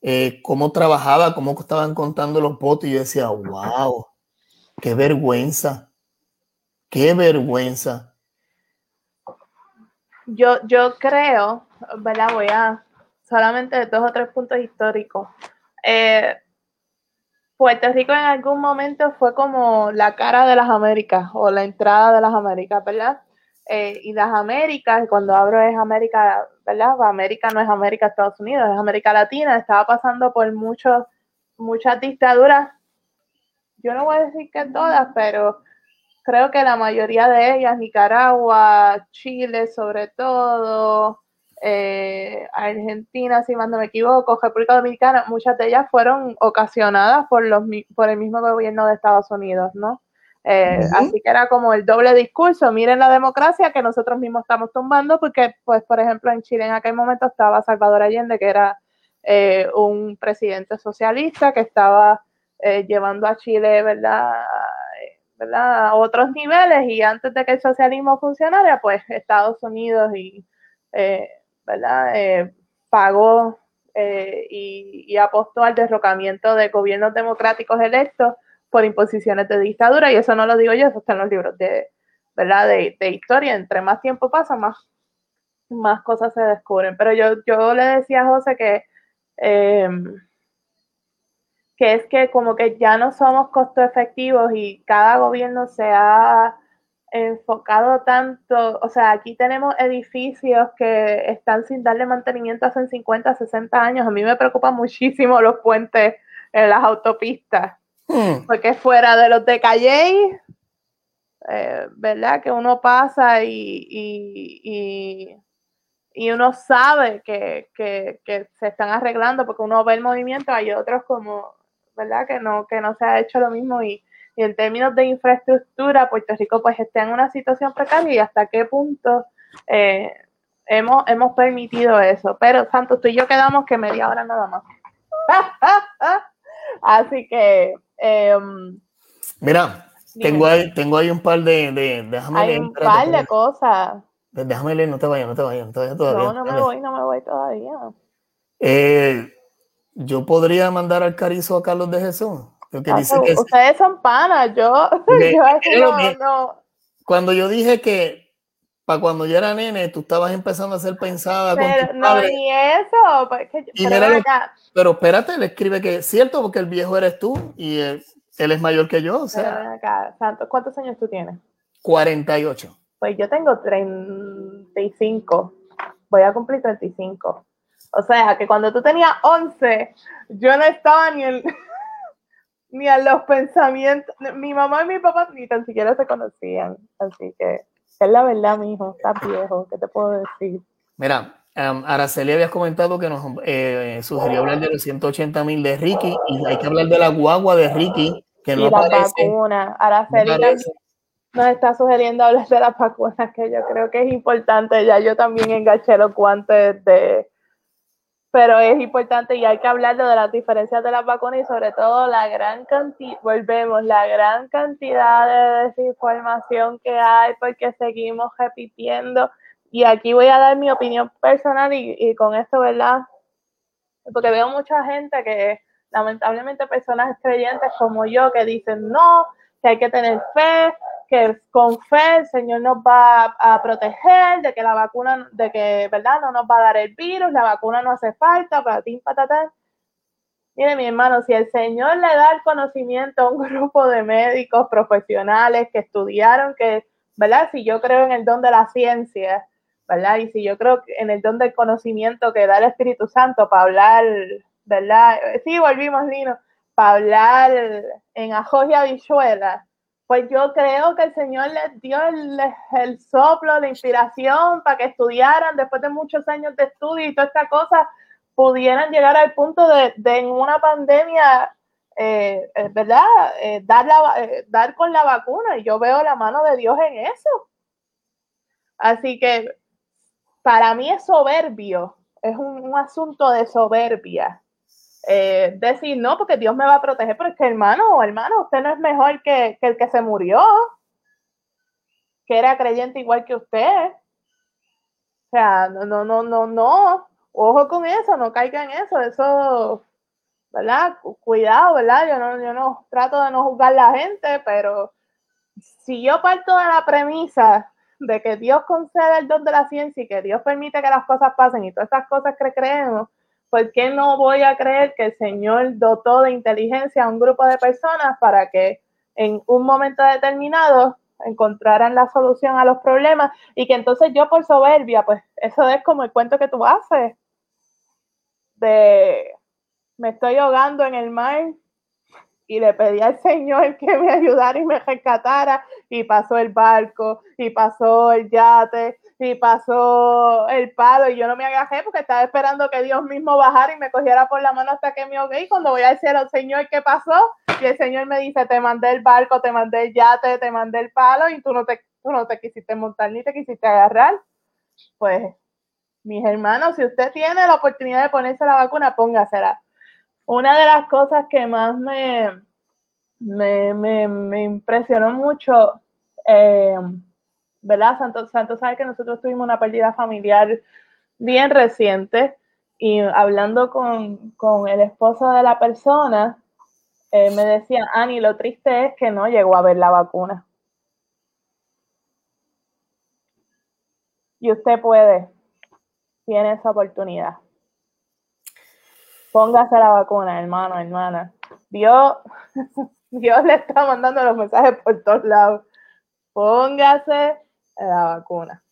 eh, cómo trabajaba, cómo estaban contando los votos. Y yo decía, wow, qué vergüenza, qué vergüenza. Yo, yo creo, ¿verdad? Voy a solamente dos o tres puntos históricos. Eh, Puerto Rico en algún momento fue como la cara de las Américas o la entrada de las Américas, ¿verdad? Eh, y las Américas, cuando hablo es América, ¿verdad? América no es América Estados Unidos, es América Latina, estaba pasando por muchos, muchas dictaduras. Yo no voy a decir que todas, pero creo que la mayoría de ellas, Nicaragua, Chile sobre todo, eh, Argentina, si más no me equivoco, República Dominicana, muchas de ellas fueron ocasionadas por, los, por el mismo gobierno de Estados Unidos, ¿no? Eh, así que era como el doble discurso, miren la democracia que nosotros mismos estamos tumbando, porque, pues, por ejemplo, en Chile en aquel momento estaba Salvador Allende, que era eh, un presidente socialista que estaba llevando a Chile, ¿verdad? ¿verdad? a otros niveles y antes de que el socialismo funcionara, pues Estados Unidos y ¿verdad? Eh, pagó eh, y, apostó al derrocamiento de gobiernos democráticos electos por imposiciones de dictadura, y eso no lo digo yo, eso está en los libros de, ¿verdad? De, historia. Entre más tiempo pasa, más, más cosas se descubren. Pero yo, yo le decía a José que, em, que es que como que ya no somos costo efectivos y cada gobierno se ha enfocado tanto, o sea, aquí tenemos edificios que están sin darle mantenimiento hace 50, 60 años. A mí me preocupan muchísimo los puentes en las autopistas, hmm. porque fuera de los de Calle, eh, ¿verdad? Que uno pasa y, y, y, uno sabe que, que, que, se están arreglando porque uno ve el movimiento, hay otros como, ¿verdad? Que no, que no se ha hecho lo mismo y, en términos de infraestructura, Puerto Rico pues está en una situación precaria y hasta qué punto eh, hemos, hemos permitido eso. Pero Santos, tú y yo quedamos que media hora nada más. Así que... Em, Mira, tengo ahí, tengo ahí un par de, de déjame Hay un par de cosas. Déjame leer, no te vayas, no te vayas, no te vayas todavía. No, no me voy, no me voy todavía. Eh, yo podría mandar al carizo a Carlos de Jesús. Porque dice que ustedes son panas, yo, yo no, Cuando yo dije que para cuando yo era nene, tú estabas empezando a ser pensada pero, con No, ni eso. y pero, pero espérate, le escribe que es cierto, porque el viejo eres tú y él, él es mayor que yo. O sea. Acá, Santos, ¿cuántos años tú tienes? 48. Pues yo tengo 35. Voy a cumplir 35. O sea, que cuando tú tenías 11, yo no estaba ni en, ni a los pensamientos. Mi mamá y mi papá ni tan siquiera se conocían. Así que es la verdad, mi hijo, estás viejo, ¿qué te puedo decir? Mira, um, Araceli habías comentado que nos eh, sugirió hablar de los 180 mil de Ricky y hay que hablar de la guagua de Ricky, que no y la vacuna. Araceli nos está sugiriendo hablar de las vacunas, que yo creo que es importante. Ya yo también enganché los guantes de pero es importante y hay que hablar de las diferencias de las vacunas y sobre todo la gran cantidad, volvemos, la gran cantidad de desinformación que hay porque seguimos repitiendo. Y aquí voy a dar mi opinión personal y, y con esto, ¿verdad? Porque veo mucha gente que, lamentablemente, personas creyentes como yo que dicen no, que hay que tener fe, que con fe el Señor nos va a, proteger, de que la vacuna, de que, ¿verdad? No nos va a dar el virus, la vacuna no hace falta, ti, patatán. Mire, mi hermano, si el Señor le da el conocimiento a un grupo de médicos profesionales que estudiaron, que, ¿verdad? Si yo creo en el don de la ciencia, ¿verdad? Y si yo creo en el don del conocimiento que da el Espíritu Santo para hablar, ¿verdad? Sí, volvimos, Lino, para hablar en ajo y habichuelas, pues yo creo que el Señor les dio el, soplo, la inspiración para que estudiaran después de muchos años de estudio y toda esta cosa, pudieran llegar al punto de, en una pandemia, eh, eh, ¿verdad? Eh, dar, dar con la vacuna. Y yo veo la mano de Dios en eso. Así que para mí es soberbio, es un asunto de soberbia eh, decir, no, porque Dios me va a proteger, pero es que hermano hermano, usted no es mejor que, el que se murió, que era creyente igual que usted. O sea, no, no, no, no, no, ojo con eso, no caiga en eso, eso, ¿verdad? Cuidado, ¿verdad? Yo no, yo no trato de no juzgar a la gente, pero si yo parto de la premisa de que Dios concede el don de la ciencia y que Dios permite que las cosas pasen y todas esas cosas que creemos, ¿por qué no voy a creer que el Señor dotó de inteligencia a un grupo de personas para que en un momento determinado encontraran la solución a los problemas y que entonces yo por soberbia, pues eso es como el cuento que tú haces de me estoy ahogando en el mar y le pedí al Señor que me ayudara y me rescatara y pasó el barco y pasó el yate y pasó el palo y yo no me agajé porque estaba esperando que Dios mismo bajara y me cogiera por la mano hasta que me ahogué y cuando voy al cielo, Señor, ¿qué pasó? Y el Señor me dice, te mandé el barco, te mandé el yate, te mandé el palo y tú no te, tú no te quisiste montar ni te quisiste agarrar. Pues, mis hermanos, si usted tiene la oportunidad de ponerse la vacuna, póngasela. Una de las cosas que más me, me, me, impresionó mucho eh, ¿verdad? Santos Santo sabe que nosotros tuvimos una pérdida familiar bien reciente y hablando con, el esposo de la persona, me decía, Ani, lo triste es que no llegó a ver la vacuna. Y usted puede, tiene esa oportunidad. Póngase la vacuna, hermano, hermana. Dios, Dios le está mandando los mensajes por todos lados. Póngase la vacuna.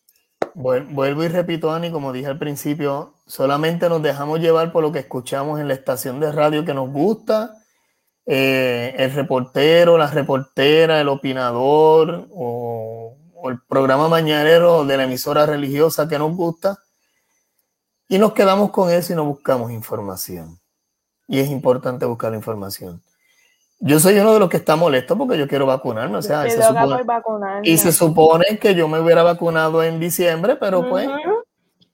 Vuelvo y repito, Ani, como dije al principio, solamente nos dejamos llevar por lo que escuchamos en la estación de radio que nos gusta eh, el reportero, la reportera, el opinador o, el programa mañanero de la emisora religiosa que nos gusta y nos quedamos con eso y no buscamos información. Y es importante buscar información. Yo soy uno de los que está molesto porque yo quiero vacunarme. O sea, y se supone que yo me hubiera vacunado en diciembre, pero pues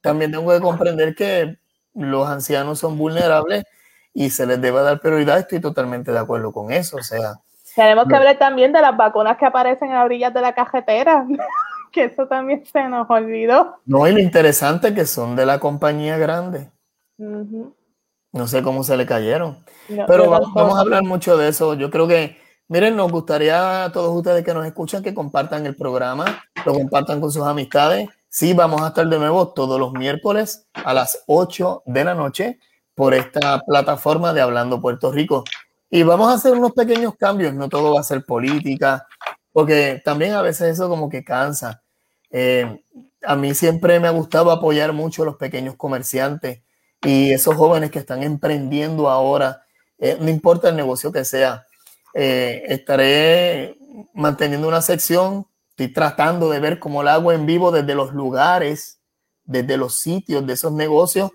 también tengo que comprender que los ancianos son vulnerables y se les debe dar prioridad. Estoy totalmente de acuerdo con eso. O sea, tenemos que hablar también de las vacunas que aparecen a orillas de la cajetera, que eso también se nos olvidó. No, y lo interesante que son de la compañía grande. No sé cómo se le cayeron. Pero vamos, a hablar mucho de eso. Yo creo que, miren, nos gustaría a todos ustedes que nos escuchan que compartan el programa, lo compartan con sus amistades. Sí, vamos a estar de nuevo todos los miércoles a las 8 de la noche por esta plataforma de Hablando Puerto Rico. Y vamos a hacer unos pequeños cambios, no todo va a ser política, porque también a veces eso como que cansa. Eh, a mí siempre me ha gustado apoyar mucho a los pequeños comerciantes y esos jóvenes que están emprendiendo ahora, eh, no importa el negocio que sea. Eh, estaré manteniendo una sección, estoy tratando de ver cómo la hago en vivo desde los lugares, desde los sitios de esos negocios.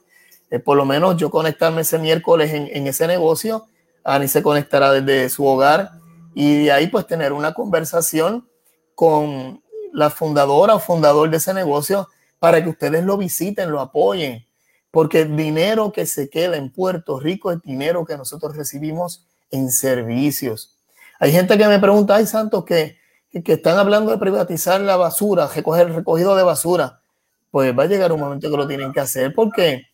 por lo menos yo conectarme ese miércoles en, en ese negocio Ani se conectará desde su hogar y de ahí pues tener una conversación con la fundadora o fundador de ese negocio para que ustedes lo visiten, lo apoyen, porque el dinero que se queda en Puerto Rico es dinero que nosotros recibimos en servicios. Hay gente que me pregunta, ay Santos, que, que están hablando de privatizar la basura, recoger el recogido de basura. Pues va a llegar un momento que lo tienen que hacer porque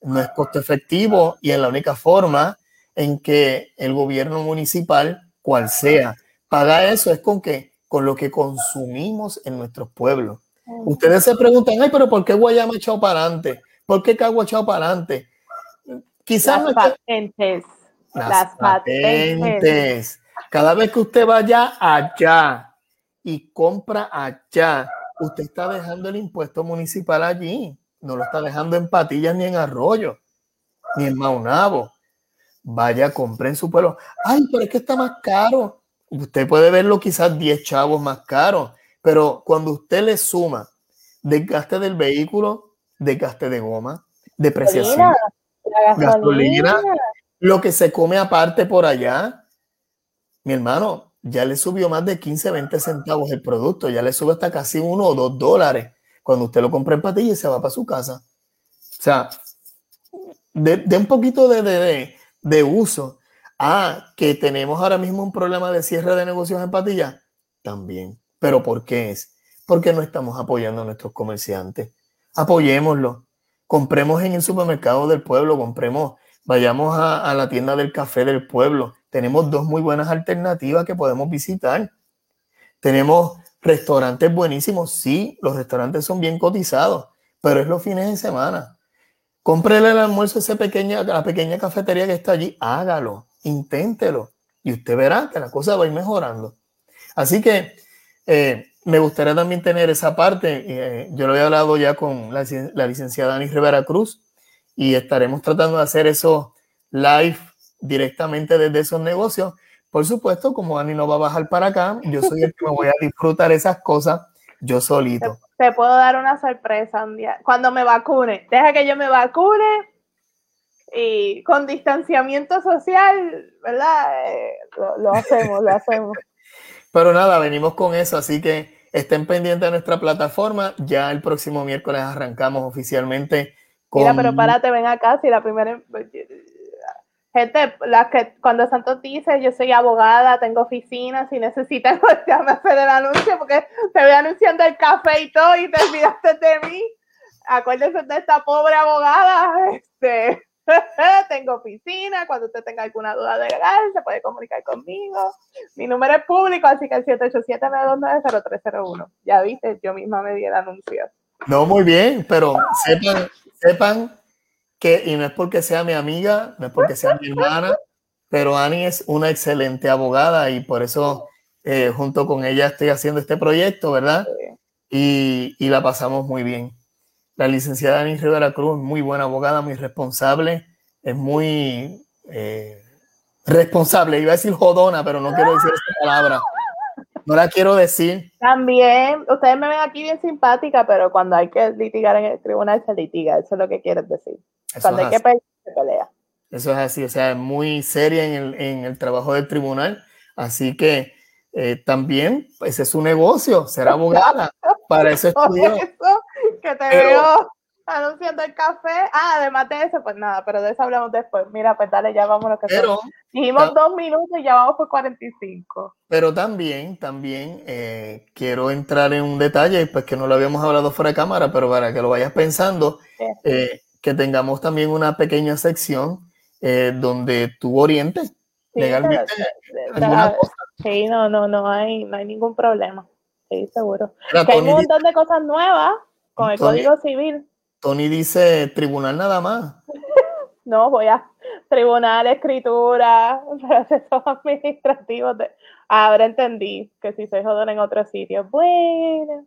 no es costo efectivo y es la única forma en que el gobierno municipal, cual sea, paga eso es con qué? Con lo que consumimos en nuestros pueblos. Ustedes se preguntan, ay, pero ¿por qué Guayama echado para adelante? ¿Por qué Cagua echado para adelante? Quizás las patentes. Las, patentes. Cada vez que usted vaya allá y compra allá, usted está dejando el impuesto municipal allí. No lo está dejando en Patillas ni en Arroyo, ni en Maunabo vaya, compren su pueblo. Ay, pero es que está más caro. Usted puede verlo quizás 10 chavos más caro, pero cuando usted le suma desgaste del vehículo, desgaste de goma, depreciación, gasolina, lo que se come aparte por allá, mi hermano, ya le subió más de 15, 20 centavos el producto, ya le sube hasta casi uno o dos dólares cuando usted lo compra en patilla y se va para su casa. O sea, de, un poquito de, de, de uso. Ah, que tenemos ahora mismo un problema de cierre de negocios en Patilla. También. ¿Pero por qué es? Porque no estamos apoyando a nuestros comerciantes. Apoyémoslo. Compremos en el supermercado del pueblo, compremos, vayamos a, la tienda del café del pueblo. Tenemos dos muy buenas alternativas que podemos visitar. Tenemos restaurantes buenísimos. Sí, los restaurantes son bien cotizados, pero es los fines de semana. Cómprele el almuerzo a esa pequeña, la pequeña cafetería que está allí, hágalo, inténtelo y usted verá que la cosa va a ir mejorando. Así que eh, me gustaría también tener esa parte. Eh, yo lo he hablado ya con la, licenciada Ani Rivera Cruz y estaremos tratando de hacer eso live directamente desde esos negocios. Por supuesto, como Ani no va a bajar para acá, yo soy el que me voy a disfrutar esas cosas yo solito te puedo dar una sorpresa un día. Cuando me vacune, deja que yo me vacune y con distanciamiento social, ¿verdad? Eh, lo, hacemos, lo hacemos. Pero nada, venimos con eso, así que estén pendientes de nuestra plataforma. Ya el próximo miércoles arrancamos oficialmente con... Mira, pero párate, ven acá, si la primera gente, las que cuando Santos dice yo soy abogada, tengo oficina, si necesitan, ya me hacer el anuncio porque te voy anunciando el café y todo y te olvidaste de mí. Acuérdense de esta pobre abogada. Este, tengo oficina, cuando usted tenga alguna duda legal se puede comunicar conmigo. Mi número es público, así que el 787-929-0301. Ya viste, yo misma me di el anuncio. No, muy bien, pero sepan, sepan y no es porque sea mi amiga, no es porque sea mi hermana, pero Ani es una excelente abogada y por eso eh, junto con ella estoy haciendo este proyecto, ¿verdad? Y, y, la pasamos muy bien. La licenciada Ani Rivera Cruz, muy buena abogada, muy responsable, es muy, eh, responsable, iba a decir jodona, pero no quiero decir esa palabra. No la quiero decir. También, ustedes me ven aquí bien simpática, pero cuando hay que litigar en el tribunal se litiga, eso es lo que quieres decir. cuando hay que pelear, se pelea. Eso es así, o sea, muy seria en el, en el trabajo del tribunal, así que eh, también ese es su negocio, ser abogada. Para eso estudió. Que te veo anunciando el café. Ah, además de eso, pues nada, pero de eso hablamos después. Mira, pues dale, ya vamos lo que pero, Dijimos dos minutos y ya vamos por 45. Pero también, también eh, quiero entrar en un detalle, pues que no lo habíamos hablado fuera de cámara, pero para que lo vayas pensando, eh, que tengamos también una pequeña sección donde tú orientes legalmente alguna cosa Sí, no, no, no hay, no hay ningún problema. Sí, seguro. hay un montón de cosas nuevas con el Código Civil. Tony dice tribunal nada más. no, voy a tribunal, escritura, procesos administrativos. De... Ahora entendí que si se joden en otro sitio. Bueno.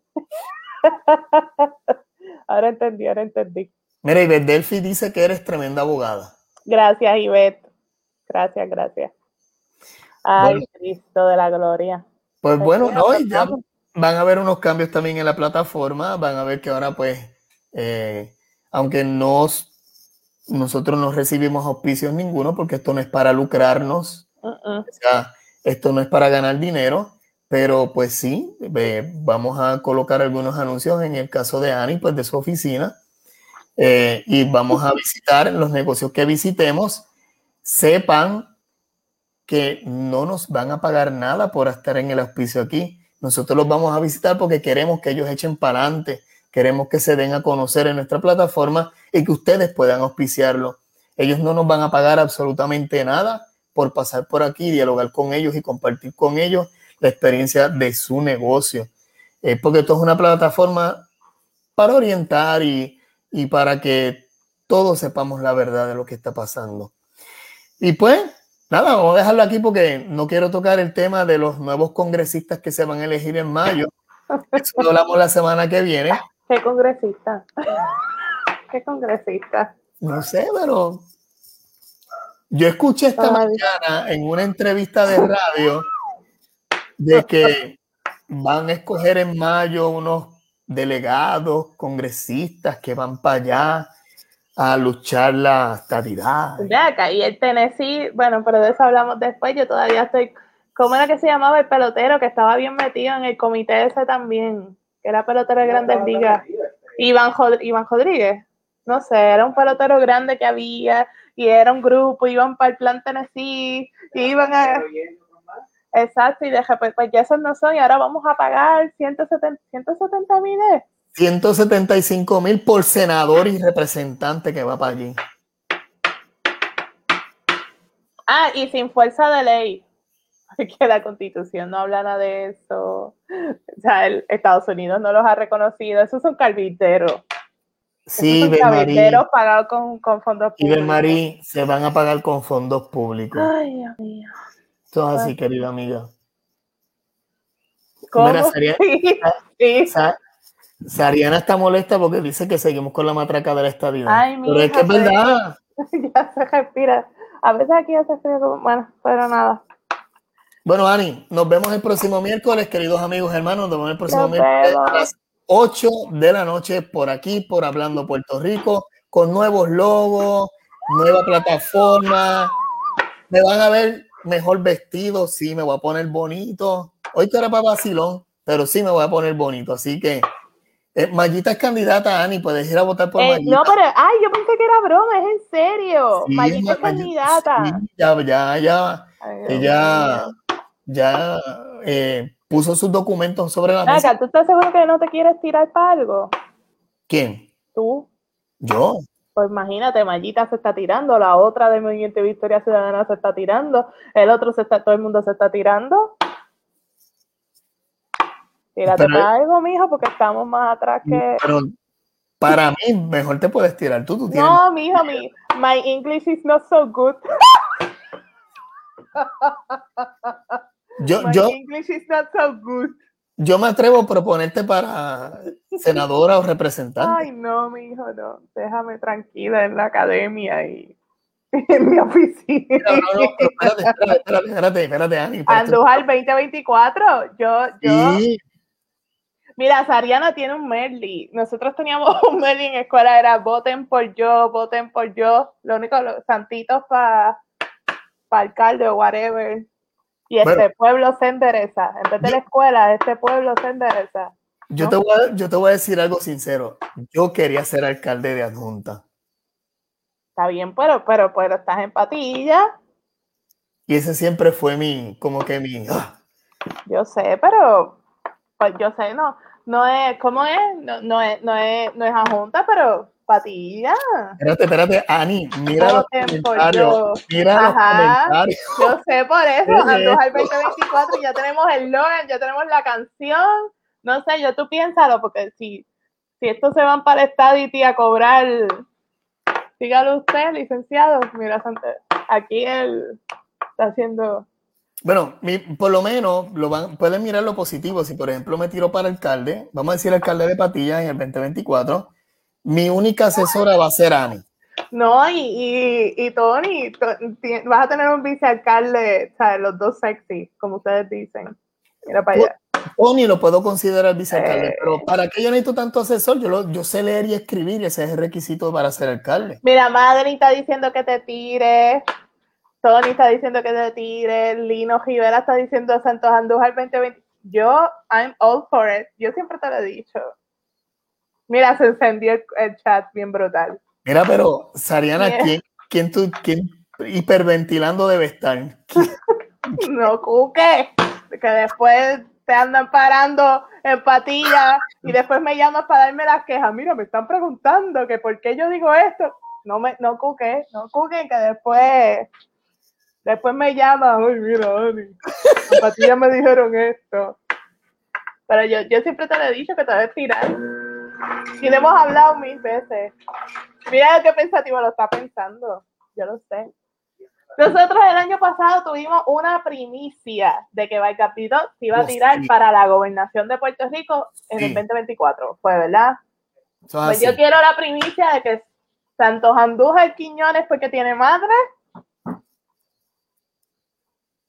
ahora entendí, ahora entendí. Mira, Ivette Delphi dice que eres tremenda abogada. Gracias, Ivette. Gracias, gracias. Ay, Cristo de la gloria. Pues bueno, no, ya van a haber unos cambios también en la plataforma, van a ver que ahora pues, eh, aunque nos, nosotros no recibimos auspicios ninguno, porque esto no es para lucrarnos, uh-uh. o sea, esto no es para ganar dinero, pero pues sí, vamos a colocar algunos anuncios en el caso de Ani, pues de su oficina, eh, y vamos a visitar los negocios que visitemos, sepan que no nos van a pagar nada por estar en el auspicio aquí. Nosotros los vamos a visitar porque queremos que ellos echen para adelante, queremos que se den a conocer en nuestra plataforma y que ustedes puedan auspiciarlo. Ellos no nos van a pagar absolutamente nada por pasar por aquí, dialogar con ellos y compartir con ellos la experiencia de su negocio. Eh, porque esto es una plataforma para orientar y, y para que todos sepamos la verdad de lo que está pasando. Y pues, Nada, vamos a dejarlo aquí porque no quiero tocar el tema de los nuevos congresistas que se van a elegir en mayo. Eso lo hablamos la semana que viene. ¿Qué congresista? ¿Qué congresista? No sé, pero yo escuché esta mañana en una entrevista de radio de que van a escoger en mayo unos delegados, congresistas que van para allá a luchar la estabilidad. Ya, acá, y el Tennessee, bueno, pero de eso hablamos después, yo todavía estoy, ¿cómo era que se llamaba el pelotero que estaba bien metido en el comité ese también? Que era pelotero de grandes ligas. Iván, Iván Rodríguez, no sé, era un pelotero grande que había y era un grupo, iban para el plan Tennessee, y iban a... Exacto, y dije, pues, pues ya esos no son, y ahora vamos a pagar 170 mil 175 mil por senador y representante que va para allí. Ah, y sin fuerza de ley, que la constitución no habla nada de eso. O sea, el Estados Unidos no los ha reconocido. Eso es un carpintero. Sí, son pagados con, con, fondos públicos. Y Marí se van a pagar con fondos públicos. Ay, Dios mío. Esto es así, querida amiga. ¿Cómo? Mira, sería, sí. Sariana está molesta porque dice que seguimos con la matraca de la estadía. Ay, pero es que es verdad. ya se respira. A veces aquí ya se frío, bueno, pero nada. Bueno, Ani, nos vemos el próximo miércoles, queridos amigos hermanos. Nos vemos el próximo miércoles a las 8 de la noche por aquí, por Hablando Puerto Rico, con nuevos logos, nueva plataforma. Me van a ver mejor vestido, sí, me voy a poner bonito. Hoy que era para vacilón, pero sí me voy a poner bonito. Así que eh, Mayita es candidata, Ani, puedes ir a votar por eh, Mayita. No, pero, ay, yo pensé que era broma, es en serio. Mayita es candidata. ya, ya, ya. ella ya eh, puso sus documentos sobre la mesa. ¿tú estás seguro que no te quieres tirar para algo? ¿Quién? ¿Tú? ¿Yo? Pues imagínate, Mayita se está tirando, la otra de Movimiento Victoria Ciudadana se está tirando, el otro se está, todo el mundo se está tirando. Tírate para algo, mijo, porque estamos más atrás que. Pero para mí, mejor te puedes tirar. Tú, tú tienes... No, mijo, mi, my English is not so good. yo, my yo, English is not so good. Yo me atrevo a proponerte para senadora o representante. Ay, no, mijo, no. Déjame tranquila en la academia y en mi oficina. No, no, no, espérate, espérate, espérate, espérate, espérate, Ani. Andújar 2024. Yo, yo, Sí, mira, Sariana tiene un Merly. Nosotros teníamos un Merly en escuela, era voten por yo, voten por yo. Lo único, los santitos para alcalde o whatever. Y este Bueno. pueblo se endereza. En vez de la escuela, este pueblo se endereza. yo, te voy a, yo te voy a decir algo sincero. Yo quería ser alcalde de adjunta. Está bien, pero, pero, pero estás en patilla. Y ese siempre fue mi, como que mi. ah, Yo sé, pero pues yo sé, no, no es, ¿cómo es? No, no es, no es, no es a junta, pero patilla. Espérate, espérate, Ani, mira los comentarios. Mira los Ajá. comentarios. Yo sé por eso, ¿Qué es Andújar esto? 2024, ya tenemos el Logan, ya tenemos la canción. No sé, yo tú piénsalo, porque si, si estos se van para el Stadity a cobrar, dígalo usted, licenciado. Mira, aquí él está haciendo. Bueno, mi- por lo menos lo van, pueden mirar lo positivo. Si, por ejemplo, me tiro para alcalde, vamos a decir alcalde de Patillas en el 2024, mi única asesora va a ser Ani. No, y, y, y Tony, vas a tener un vicealcalde, ¿sabes? Los dos sexy, como ustedes dicen. Mira para allá. Tony lo puedo considerar vicealcalde, Eh. pero ¿para qué yo necesito tanto asesor? Yo, lo- yo sé leer y escribir y ese es el requisito para ser alcalde. Mira, Madrid está diciendo que te tires. Tony está diciendo que te tires. Lino Rivera está diciendo Santos Andújar 2020. Yo, I'm all for it. Yo siempre te lo he dicho. Mira, se encendió el, el chat bien brutal. Mira, pero Sariana. ¿quién, quién, tú, quién hiperventilando debe estar? No cuque, que después te andan parando en patillas y después me llamas para darme las quejas. Mira, me están preguntando que por qué yo digo esto. No me, no cuque, no cuque, que después, después me llaman. Ay, mira, Ani, en patillas me dijeron esto. Pero yo, yo siempre te lo he dicho que te debes tirar. Y le hemos hablado mil veces. Mira qué pensativo lo está pensando. Yo lo sé. Nosotros el año pasado tuvimos una primicia de que Valcapito se iba a tirar sí. para la gobernación de Puerto Rico en el Sí. 2024. Fue, ¿verdad? Pues yo quiero la primicia de que Santos Andújar Quiñones porque tiene madre.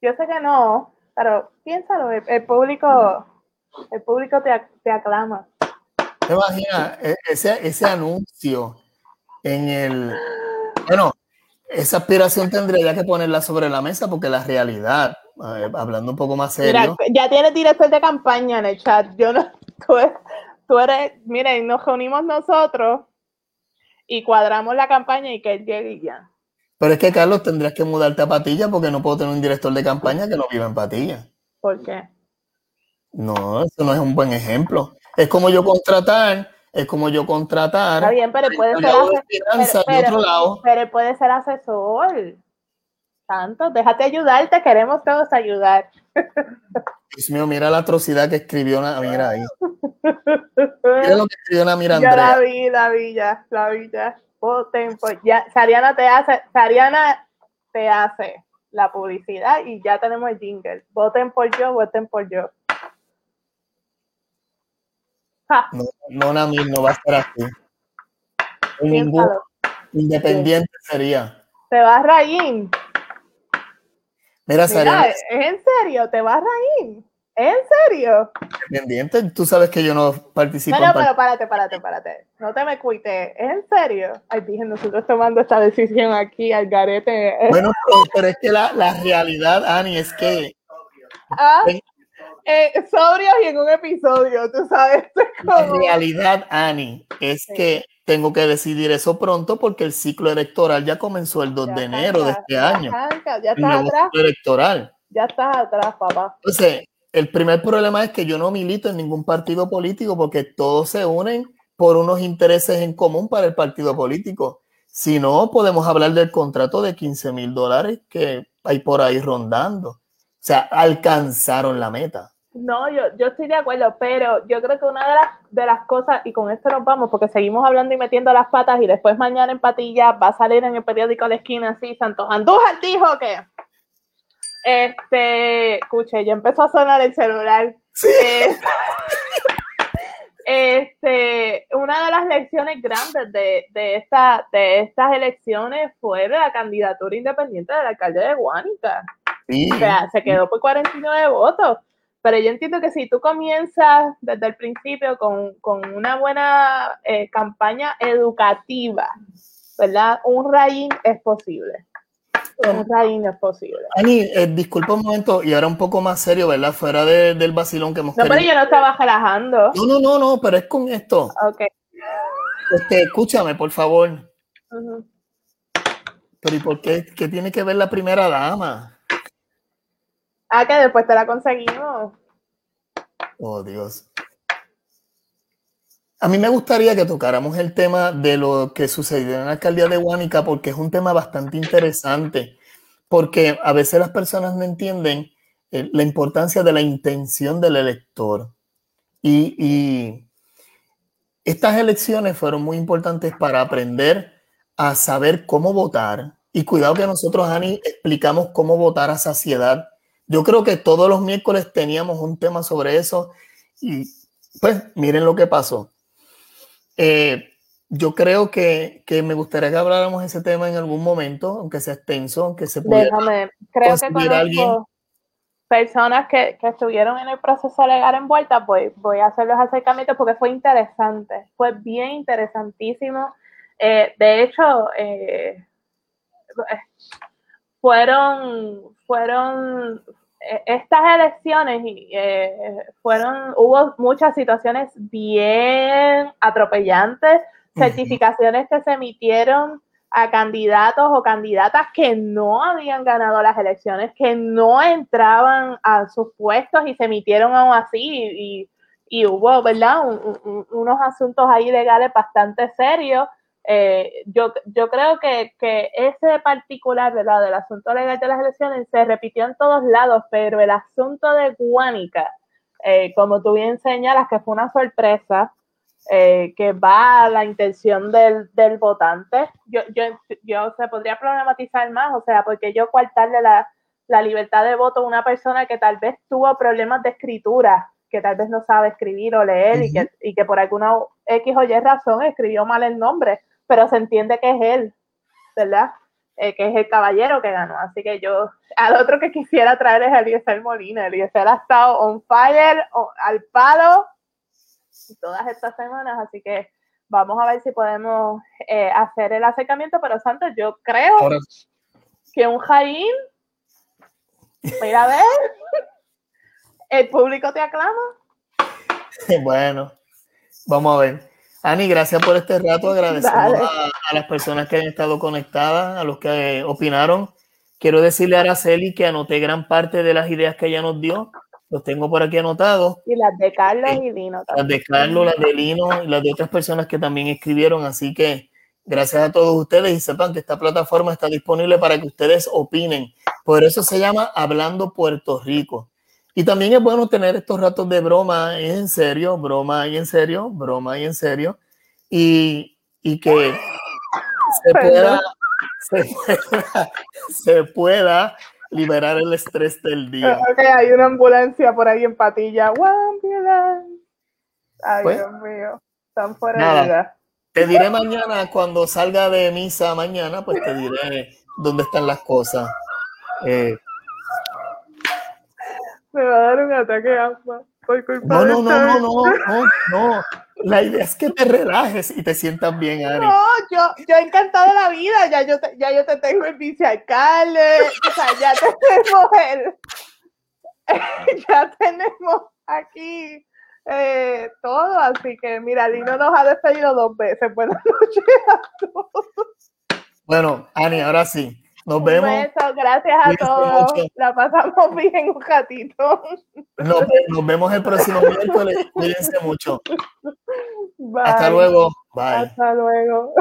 Yo sé que no, pero piénsalo, el, el público, el público te, ac- te aclama. ¿Te imaginas e- ese, ese anuncio en el... Bueno, esa aspiración tendría que ponerla sobre la mesa porque la realidad, eh, hablando un poco más Mira, serio, ya tienes director de campaña en el chat. Yo no, tú, eres- tú eres, miren, nos reunimos nosotros y cuadramos la campaña y que él llegue y ya. Pero es que Carlos tendrías que mudarte a Patilla porque no puedo tener un director de campaña que no viva en Patilla. ¿Por qué? No, eso no es un buen ejemplo. Es como yo contratar, es como yo contratar Está bien, pero puede ser, aliado de ase- finanzas pero- de otro lado. pero él puede ser asesor. Santos, déjate ayudarte, queremos todos ayudar. Dios mío, mira la atrocidad que escribió una, mira ahí. Mira lo que escribió una mira Yo la vi, la vi ya, la vi ya. Voten por- ya. Sariana te hace, Sariana te hace la publicidad y ya tenemos el jingle. Voten por yo, voten por yo. Ja, No, no, Nami, no va a ser así. Ningún independiente sería. Te vas Raín. Mira, Mira, Sariana, ¿es en serio? ¿Te vas Raín? ¿Es en serio? independiente, tú sabes que yo no participo No, pero párate, párate, párate. No te me cuites. ¿Es en serio? Ay, dije, nosotros tomando esta decisión aquí al garete. Bueno, pero, es que la, la realidad, Ani, es que Ah, eh, sobrios y en un episodio, tú sabes. la realidad, Ani, es Sí. que tengo que decidir eso pronto porque el ciclo electoral ya comenzó el 2 Ya de enero de este ya año. arranca, ya El estás nuevo atrás, ciclo electoral. ya estás atrás, papá. Entonces, el primer problema es que yo no milito en ningún partido político porque todos se unen por unos intereses en común para el partido político. Si no, podemos hablar del contrato de 15 mil dólares que hay por ahí rondando. O sea, alcanzaron la meta. No, yo, yo estoy de acuerdo, pero yo creo que una de las, de las cosas, y con esto nos vamos, porque seguimos hablando y metiendo las patas, y después mañana en Patilla va a salir en el periódico de esquina así, Santos Andújar dijo que, este, escuche, ya empezó a sonar el celular. Eh, este, una de las elecciones grandes de, de, esta, de estas elecciones fue la candidatura independiente del alcalde de Guánica. O sea, se quedó por 49 votos. Pero yo entiendo que si tú comienzas desde el principio con, con una buena eh, campaña educativa, ¿verdad? Un raíz es posible. Es. Ani, eh, disculpa un momento, y ahora un poco más serio, ¿verdad? Fuera de, del vacilón que hemos No, pero yo no estaba relajando. No, no, no, no, pero es con esto. Ok. Este, escúchame, por favor. Pero ¿y por qué? ¿Qué tiene que ver la primera dama? Ah, que después te la conseguimos. Oh, Dios. A mí me gustaría que tocáramos el tema de lo que sucedió en la alcaldía de Huánica porque es un tema bastante interesante, porque a veces las personas no entienden eh, la importancia de la intención del elector. Y, y, estas elecciones fueron muy importantes para aprender a saber cómo votar. Y cuidado que nosotros, Ani, explicamos cómo votar a saciedad yo creo que todos los miércoles teníamos un tema sobre eso y pues miren lo que pasó. Eh, yo creo que, que, me gustaría que habláramos ese tema en algún momento, aunque sea extenso, aunque se pueda. Déjame, creo que conozco personas que, que, estuvieron en el proceso legal envueltas, pues voy a hacer los acercamientos porque fue interesante, fue bien interesantísimo. Eh, de hecho, eh, fueron, fueron estas elecciones eh, fueron, hubo muchas situaciones bien atropellantes, certificaciones que se emitieron a candidatos o candidatas que no habían ganado las elecciones, que no entraban a sus puestos y se emitieron aún así y, y hubo, ¿verdad? unos asuntos ahí legales bastante serios eh, yo, yo creo que, que, ese particular ¿verdad? del asunto legal de las elecciones se repitió en todos lados, pero el asunto de Guánica, eh, como tú bien señalas, que fue una sorpresa, eh, que va a la intención del, del votante, yo, yo, yo, se podría problematizar más, o sea, porque yo coartarle la, la libertad de voto a una persona que tal vez tuvo problemas de escritura, que tal vez no sabe escribir o leer y, que, y que por alguna X o Y razón escribió mal el nombre pero se entiende que es él, ¿verdad? Eh, que es el caballero que ganó. Así que yo, al otro que quisiera traer es Eliezer Molina. Eliezer ha estado on fire, al palo, todas estas semanas, así que vamos a ver si podemos eh, hacer el acercamiento, pero Santos, yo creo que un Jaín, mira a ver, el público te aclama. Bueno, vamos a ver. Ani, gracias por este rato. Agradecemos a, las personas que han estado conectadas, a los que opinaron. Quiero decirle a Araceli que anoté gran parte de las ideas que ella nos dio. Los tengo por aquí anotados. Y las de Carlos y Lino Las de Carlos, las de Lino y las de otras personas que también escribieron. Así que gracias a todos ustedes y sepan que esta plataforma está disponible para que ustedes opinen. Por eso se llama Hablando Puerto Rico. Y también es bueno tener estos ratos de broma y en serio, broma y en serio, broma y en serio, y, y que se pueda, se pueda, liberar el estrés del día. Ok, hay una ambulancia por ahí en Patilla. Ay, pues, Dios mío, están fuera de vida. Te diré mañana, cuando salga de misa mañana, pues te diré dónde están las cosas. Eh, me va a dar un ataque de asma. no, no, no, no, no, no, no. La idea es que te relajes y te sientas bien, Ari. No, yo, yo he encantado la vida. Ya yo te, ya yo te tengo el vicealcalde. O sea, ya tenemos el. ya tenemos aquí eh, todo. Así que, mira, Lino nos ha despedido dos veces. Buenas noches a todos. Bueno, Ani, ahora sí. Nos vemos. gracias a todos. La pasamos bien un ratito. Nos, nos vemos el próximo miércoles. Cuídense mucho. Hasta luego. Bye. Hasta luego.